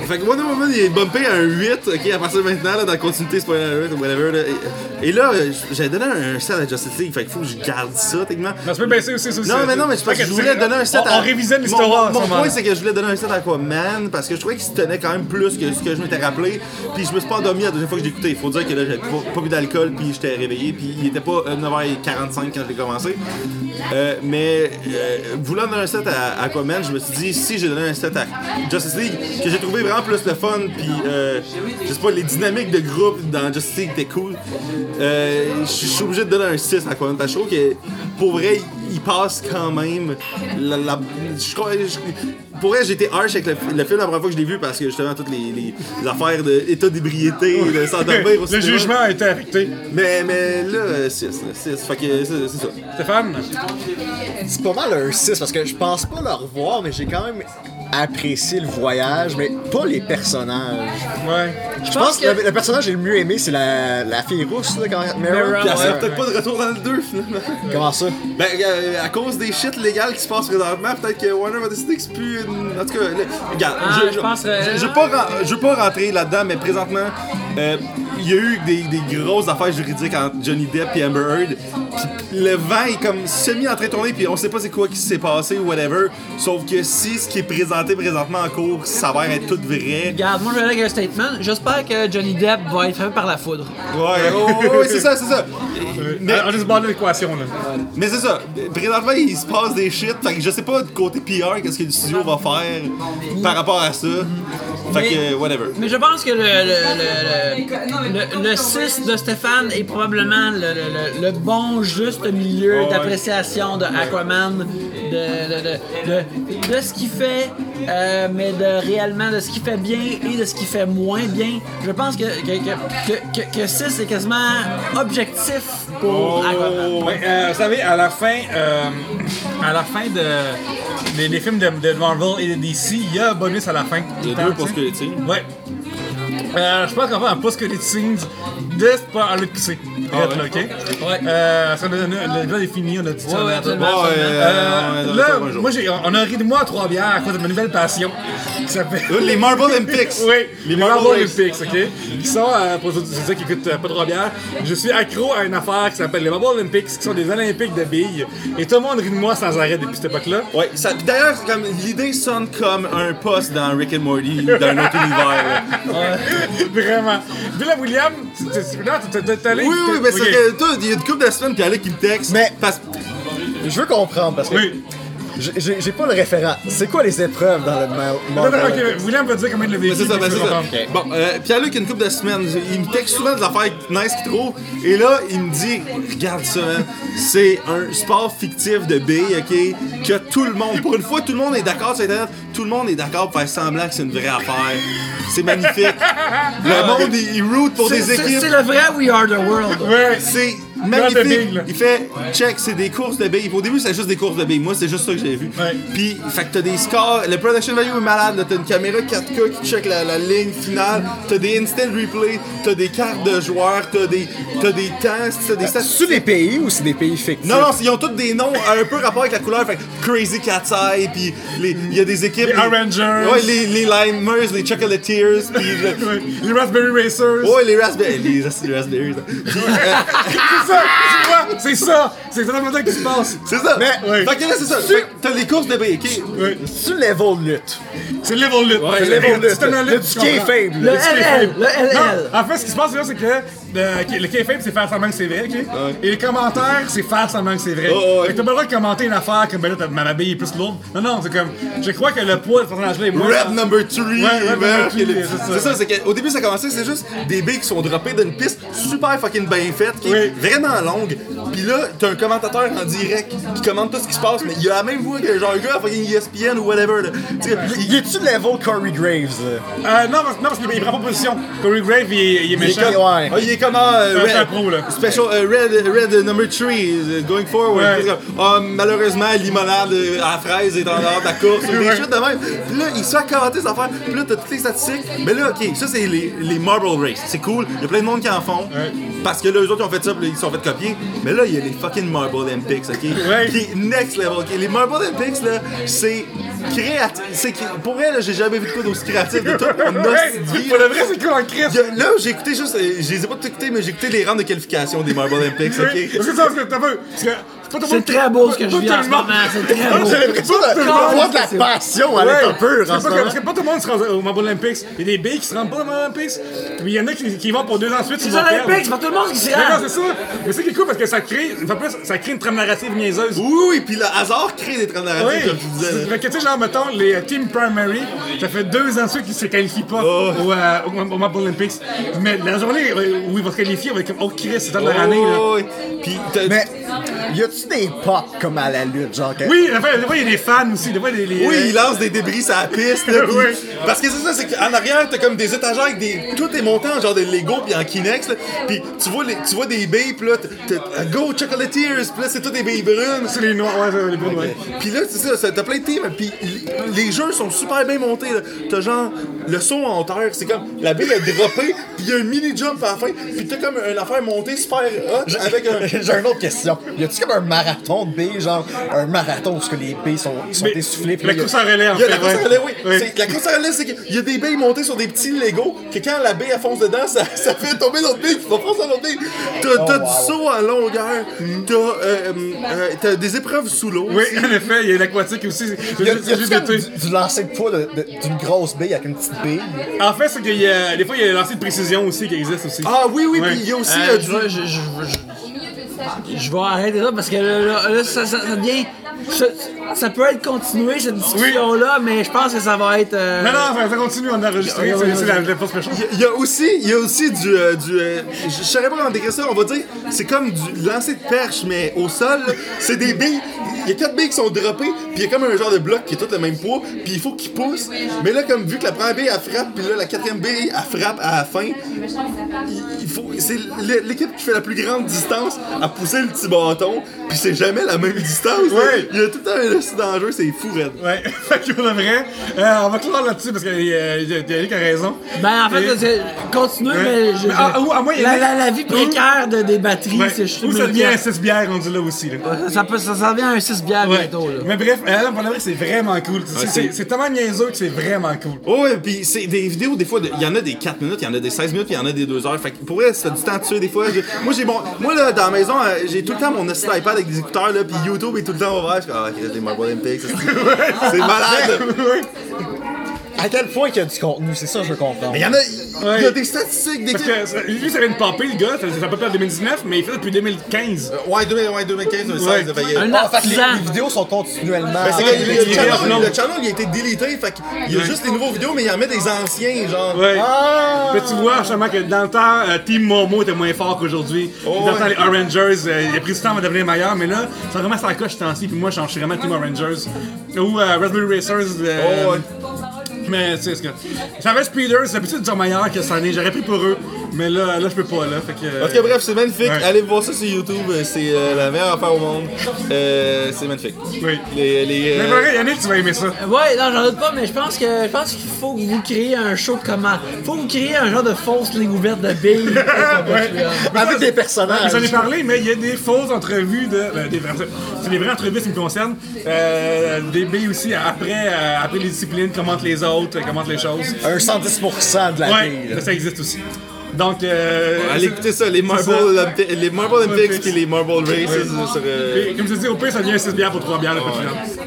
fait que Wonder Woman, il est bumpé à un 8, ok, à partir de maintenant, là, dans la continuité spoiler alert ou whatever. Là. Et, et là, euh, j'avais donné un 7 à Justice League, fait qu'il faut que je garde ça, techniquement. Mais baisser aussi, ça aussi. Non, mais non, mais Ok, je voulais donner un 7 on, à. On révisait Mon- l'histoire. Mon, moment-là. point, c'est que je voulais donner un 7 à Aquaman parce que je trouvais qu'il se tenait quand même plus que ce que je m'étais rappelé. Puis je me suis pas endormi la deuxième fois que j'ai écouté. Il faut dire que là, j'avais pas, pas bu d'alcool, puis j'étais réveillé, puis il était pas euh, 9h45 quand j'ai commencé. Euh, mais euh, voulant donner un 7 à, à Aquaman, je me suis dit, si j'ai donné un 7 à Justice League, que j'ai trouvé vraiment plus le fun, puis euh, je sais pas, les dynamiques de groupe dans Justice League étaient cool, euh, je suis obligé de donner un 6 à que je trouve que pour vrai, il passe quand même. La, la- je pour vrai, j'ai été harsh avec le, le film la première fois que je l'ai vu parce que justement, toutes les, les- les affaires d'état d'ébriété, de s'endormir au Le jugement a été affecté. Mais, mais là, 6, 6. Fait que c'est c'est ça. Stéphane? C'est pas mal un 6 parce que je pense pas le revoir, mais j'ai quand même apprécié le voyage, mais pas les personnages. Ouais. Je pense que le, le personnage que j'ai le mieux aimé, c'est la, la fille rousse, là, quand Mera. Mera. Puis elle sera ouais. peut-être pas de retour dans le 2 finalement. Comment ça? Ben, euh, à cause des shit légales qui se passent présentement, peut-être que Warner va décider que c'est plus une... En tout cas, là, regarde, Ah, je pense, euh, je, je veux pas, je veux pas rentrer là-dedans, mais présentement, euh, il y a eu des, des grosses affaires juridiques entre Johnny Depp et Amber Heard. Puis le vent est comme semi en train de tourner, puis on sait pas c'est quoi qui s'est passé ou whatever. Sauf que si ce qui est présenté présentement en cours s'avère être tout vrai. Regarde, moi je vais aller avec un statement. J'espère que Johnny Depp va être frappé par la foudre. Ouais, oh, ouais, c'est ça, c'est ça. Mais, On a se barrer l'équation, là. Mais c'est ça. Présentement, il se passe des shit. Fait que je sais pas du côté PR qu'est-ce que le studio va faire par rapport à ça. Fait que, whatever. Mais je pense que le, le, le, le, le 6 de Stéphane est probablement le, le, le, le bon juste milieu d'appréciation de Aquaman, de, de, de, de, de ce qu'il fait, euh, mais de réellement de ce qu'il fait bien et de ce qu'il fait moins bien. Je pense que, que, que, que, que, que 6 est quasiment objectif pour Aquaman. Ouais, euh, vous savez, à la fin, euh, à la fin de, des, des films de, de Marvel et de DC, il y a un bonus à la fin. Il y a deux tu sais. post-crédits. Ouais. Euh, je pense qu'on va un post-credit scenes de c'est pas à l'EPC. Arrête là, ok? Ouais. Euh, ça, le l'épisode est fini, on a dit ça. Ouais, a- absolument. Euh, euh, là, jour. moi, j'ai, on a ri de moi à trois bières à cause de ma nouvelle passion qui s'appelle. Euh, Les Marble Olympics. Oui, Les les Marble. Olympics, ok? Qui sont, euh, pour ceux qui écoutent euh, pas trop bière, je suis accro à une affaire qui s'appelle les Marble Olympics, qui sont des Olympiques de billes. Et tout le monde rit de moi sans arrêt depuis cette époque-là. Ouais, ça- d'ailleurs, comme l'idée sonne comme un poste dans Rick and Morty dans un autre univers. Vraiment. Puis là, William, tu- t'es- allé. Oui, oui, mais c'est que toi, il y a une couple de semaines, puis Alec qui me texte. Mais- parce Je veux comprendre parce que Oui. J'ai- pas le référent. C'est quoi les épreuves dans le Mar- Non, non, Marvel? ok, William va dire combien vécu. Mais c'est ça, ben c'est ça. comprendre. Bon, euh, Pierre-Luc, une couple de semaines, il me texte souvent des affaires nice qu'il trouve. Et là, il me dit Regarde ça, man. C'est un sport fictif de billes, ok? Que tout le monde, pour une fois, tout le monde est d'accord sur Internet. Tout le monde est d'accord pour faire semblant que c'est une vraie affaire. C'est magnifique. Le monde, il, il root pour C'est des équipes. c'est le vrai We Are the World. Ouais. C'est de magnifique. Il fait check, c'est des courses de billes. Au début, c'était juste des courses de billes. Moi, c'est juste ça que j'ai vu. Puis, fait que t'as des scores. Le production value est malade. T'as une caméra 4K qui check la, la ligne finale. T'as des instant replay. T'as des cartes de joueurs. T'as des, t'as des temps. T'as des C'est statistiques. des pays ou c'est des pays fictifs? Non, non, ils ont tous des noms un peu rapport avec la couleur. Fait que Crazy Cat's Eye, puis les- il y a des équipes. Les Avengers. Ouais, les, les Limers, les Chocolatiers, puis. le- Ouais. Les Raspberry Racers. Ouais, les Raspberries. Les, les Raspberries. Ça, tu vois, c'est ça. C'est exactement ça qui se passe. c'est ça. Mais- Fait que là, c'est ça. Fait que t'as les courses de? Ouais. C'est level lutte. C'est level lutte. C'est level lutte. C'est tellement Le lutte, du tu comprends. kayfabe. Le là. LL, le LL. Non, en fait, ce qui se passe là, c'est que le, le kayfabe, c'est faire semblant que c'est vrai, ok? Et les commentaires, c'est faire semblant que c'est vrai. Oh, ouais. Fait que t'as pas le droit de commenter une affaire comme ben là, t'as- ma ma bille est plus lourde. Non, non, c'est comme, je crois que le poids de ce personnage-là est moins. Red number 3, Red number three, c'est ça. c'est ça, c'est qu'au début ça commençait, c'est juste des billes qui sont droppées d'une piste super fucking bien faite, qui est vraiment longue. Puis là, t'as un commentateur en direct qui commente tout ce qui se passe, mais il a la même voix que genre un gars à fucking ESPN ou whatever. Là. Tu sais, Y est-tu level Corey Graves? là? Euh, non, parce, non, parce qu'il il prend pas position. Corey Grave, il, est- il est méchant. ouais. Ah, il est comment euh, C'est un pro, là. Special euh, Red Red number 3 going forward. Ouais. Comme, Ah, malheureusement limonade euh, à la fraise est en dehors de la course ou des shit de même. Puis là, il se fait commenter cette affaire. Puis là, t'as toutes les statistiques. Mais là, OK, ça c'est les, les Marble Race. C'est cool. Il y a plein de monde qui en font. Ouais. Parce que là, eux autres, ils ont fait ça, puis ils sont fait copier. Mais là, il y a les fucking Marble Olympics, OK? Ouais. Qui est next level, OK? Les Marble Olympics, là, c'est créatif. Pour là, j'ai jamais vu de quoi d'aussi créatif de hostie de vie, pour le vrai, c'est cool en Christ. A- Là, j'ai écouté juste. euh, Je les ai pas mais j'ai écouté les rangs de qualification des Marble Olympics, ok? C'est très beau ce que je vis en ce moment, c'est très beau. J'ai l'impression de voir de la passion à l'état pur en ce moment. Parce que pas tout le monde se rend au Marble Olympics. Il y a des billes qui se rendent pas au Marble Olympics. Puis il y en a qui, qui vont pour deux ans ensuite, ils Les vont perdre. Olympiques, c'est pas tout le monde qui s'y Mais non, rend. c'est ça. Mais c'est qui est cool parce que ça crée, ça crée une trame narrative niaiseuse. Oui, puis le hasard crée des trains narratifs, Oui, comme tu disais. là. fait que tu sais, genre, mettons, les euh, Team Primary, ça fait deux ans de suite qu'ils se qualifient pas au, euh, au, Marble Olympics. Mais la journée euh, où ils vont se qualifier, on va être comme, oh Chris, c'est dans leur année, là. Oh, oui. Puis t'as- Mais y a-tu des pop comme à la lutte, genre que... Oui, des fois, des fois, il y a des fans aussi, des fois, les. les Oui, euh, il lance des débris sur la piste. Là, Oui. Parce que c'est ça, c'est qu'en arrière, t'as comme des étagères avec des. Tout est monté en genre de Lego puis en Kinex. là. Puis tu vois, les, tu vois des billes, puis là, t'as- Go Chocolatiers, puis là, c'est tout des billes brunes. C'est les noirs, ouais, c'est les bruns, ouais. Puis là, c'est ça, ça- t'as plein de teams, puis les- les jeux sont super bien montés. là. T'as genre le saut en hauteur, c'est comme la bille est droppée, puis il y a un mini jump à la fin, puis t'as comme une affaire montée super hot avec un. J'ai une autre question. Y a-tu comme un marathon de billes, genre un marathon où ce que les billes sont, sont Mais essoufflées? puis La course en relais, en Il fait. la course à relais, oui. C'est- La course à relais, c'est qu'il y a des billes montées sur des petits Lego que quand la bille elle fonce dedans, ça, ça fait tomber l'autre bille qui va foncer dans l'autre bille. T'as t'as du saut en longueur, t'as euh, euh, t'as des épreuves sous l'eau. Oui, en effet, il y a l'aquatique aussi. C'est Y a, y a c'est juste comme d'été. du, du lancer de poids de- de- d'une grosse bille avec une petite bille? En fait, c'est qu'il y a. Des fois, il y a lancé de précision aussi qui existe aussi. Ah oui, oui, puis il y a aussi Euh, euh, je, du- je, je, je- je vais arrêter là parce que là, là, là, ça, ça, ça devient. Ça, ça peut être continué cette discussion-là, mais je pense que ça va être. euh, Non, non, ça, ça continue, on a enregistré. C'est la, méchante. Il y a aussi, il y a aussi du, euh, du euh, je je saurais pas comment décrire ça, on va dire, c'est comme du lancer de perche, mais au sol, c'est des billes, il y a quatre billes qui sont droppées, puis il y a comme un genre de bloc qui est tout le même poids, puis il faut qu'il pousse. Mais là, comme vu que la première bille elle frappe, puis là la quatrième bille elle frappe à la fin, il, faut. C'est l'é- l'équipe qui fait la plus grande distance à pousser le petit bâton, puis c'est jamais la même distance. Ouais. Il y a tout le temps un esti d'enjeu, c'est fou, Red. Ouais, fait que pour vrai, euh, on va clore là-dessus parce que euh, Yannick a raison. Ben, en fait, Et- c'est- continue, Ouais. mais je, Mais, ah, ou à moi, la, des- la, la vie précaire de, des batteries, Ouais. c'est je Ou ça devient un dis. 6 bières rendu là aussi. Là. Ça, peut, ça, ça devient un 6 bières Ouais. bientôt, là. Mais bref, euh, c'est vraiment cool. C'est- tellement niaiseux que c'est vraiment cool. Oh ouais, pis c'est des vidéos, des fois, de- il y en a des 4 minutes, il y en a des 16 minutes, puis il y en a des 2 heures. Fait que pour vrai, ça fait du temps dessus, des fois? Moi, j'ai bon. Moi, là, dans la maison, euh, j'ai tout le temps mon iPad avec des écouteurs, là, puis YouTube est tout le temps ouvert. Je suis comme, ah, il y a des Marble Olympics. C'est malade. À quel point qu'il y a du contenu, c'est ça que je veux comprendre. Mais il y en a, il y a Ouais. des statistiques, des Parce que ça- lui, ça vient de popper, le gars. Ça ça fait à peu près en 2019, mais il fait depuis 2015. Ouais, 2000 ouais, 2015, 2016, Ouais. là, fait que- Un Ah, fait que les, artisan. les vidéos sont continuellement. Ben, c'est Ouais, que il- le, il- channel, réupload. le channel, il a été délité, fait qu'il y a juste des nouveaux vidéos, mais il en met des anciens, genre. Ouais. Ah! Mais tu vois, justement, que dans le temps, euh, Team Momo était moins fort qu'aujourd'hui. Oh, dans le temps, ouais. les Orangers, euh, il a pris du temps à devenir meilleur, mais là, c'est vraiment sa coche ce temps-ci, puis moi, je suis vraiment Team Orangers. Ou euh, Raspberry Racers. euh, Oh, ouais. Mais tu sais, ce que. J'avais Speeders, c'est peut-être dire meilleur que cette année, j'aurais pris pour eux, mais là, là je peux pas, là. Fait que. euh, En tout cas, bref, c'est magnifique. Ouais. Allez voir ça sur YouTube. euh, C'est euh, la meilleure affaire au monde. Euh, c'est magnifique. Oui. Les, les, Mais vrai, Yannick, tu vas aimer ça. Ouais, non, j'en doute pas, mais je pense que je pense qu'il faut que vous créez un show de comment. Faut que vous créez un genre de fausse ligne ouverte de billes. Ouais. Mais avec des personnages. J'en ai parlé, mais il y a des fausses entrevues de. ben, des vraies- c'est des vraies entrevues qui me concernent. Euh, des billes aussi après, euh, après les disciplines, commentent les autres, euh, commentent les choses. Un 110% de la Ouais, bille, ça, existe aussi. Donc, euh, Allez écouter ça, les Marble, ça. Les Marble Olympics puis les Marble Races sur. euh, et comme je te dis, au pire, ça devient 6 bières pour 3 bières le petit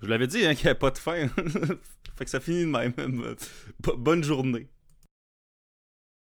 Je vous l'avais dit hein, qu'il n'y avait pas de fin. fait que ça finit de même. Bo- Bonne journée.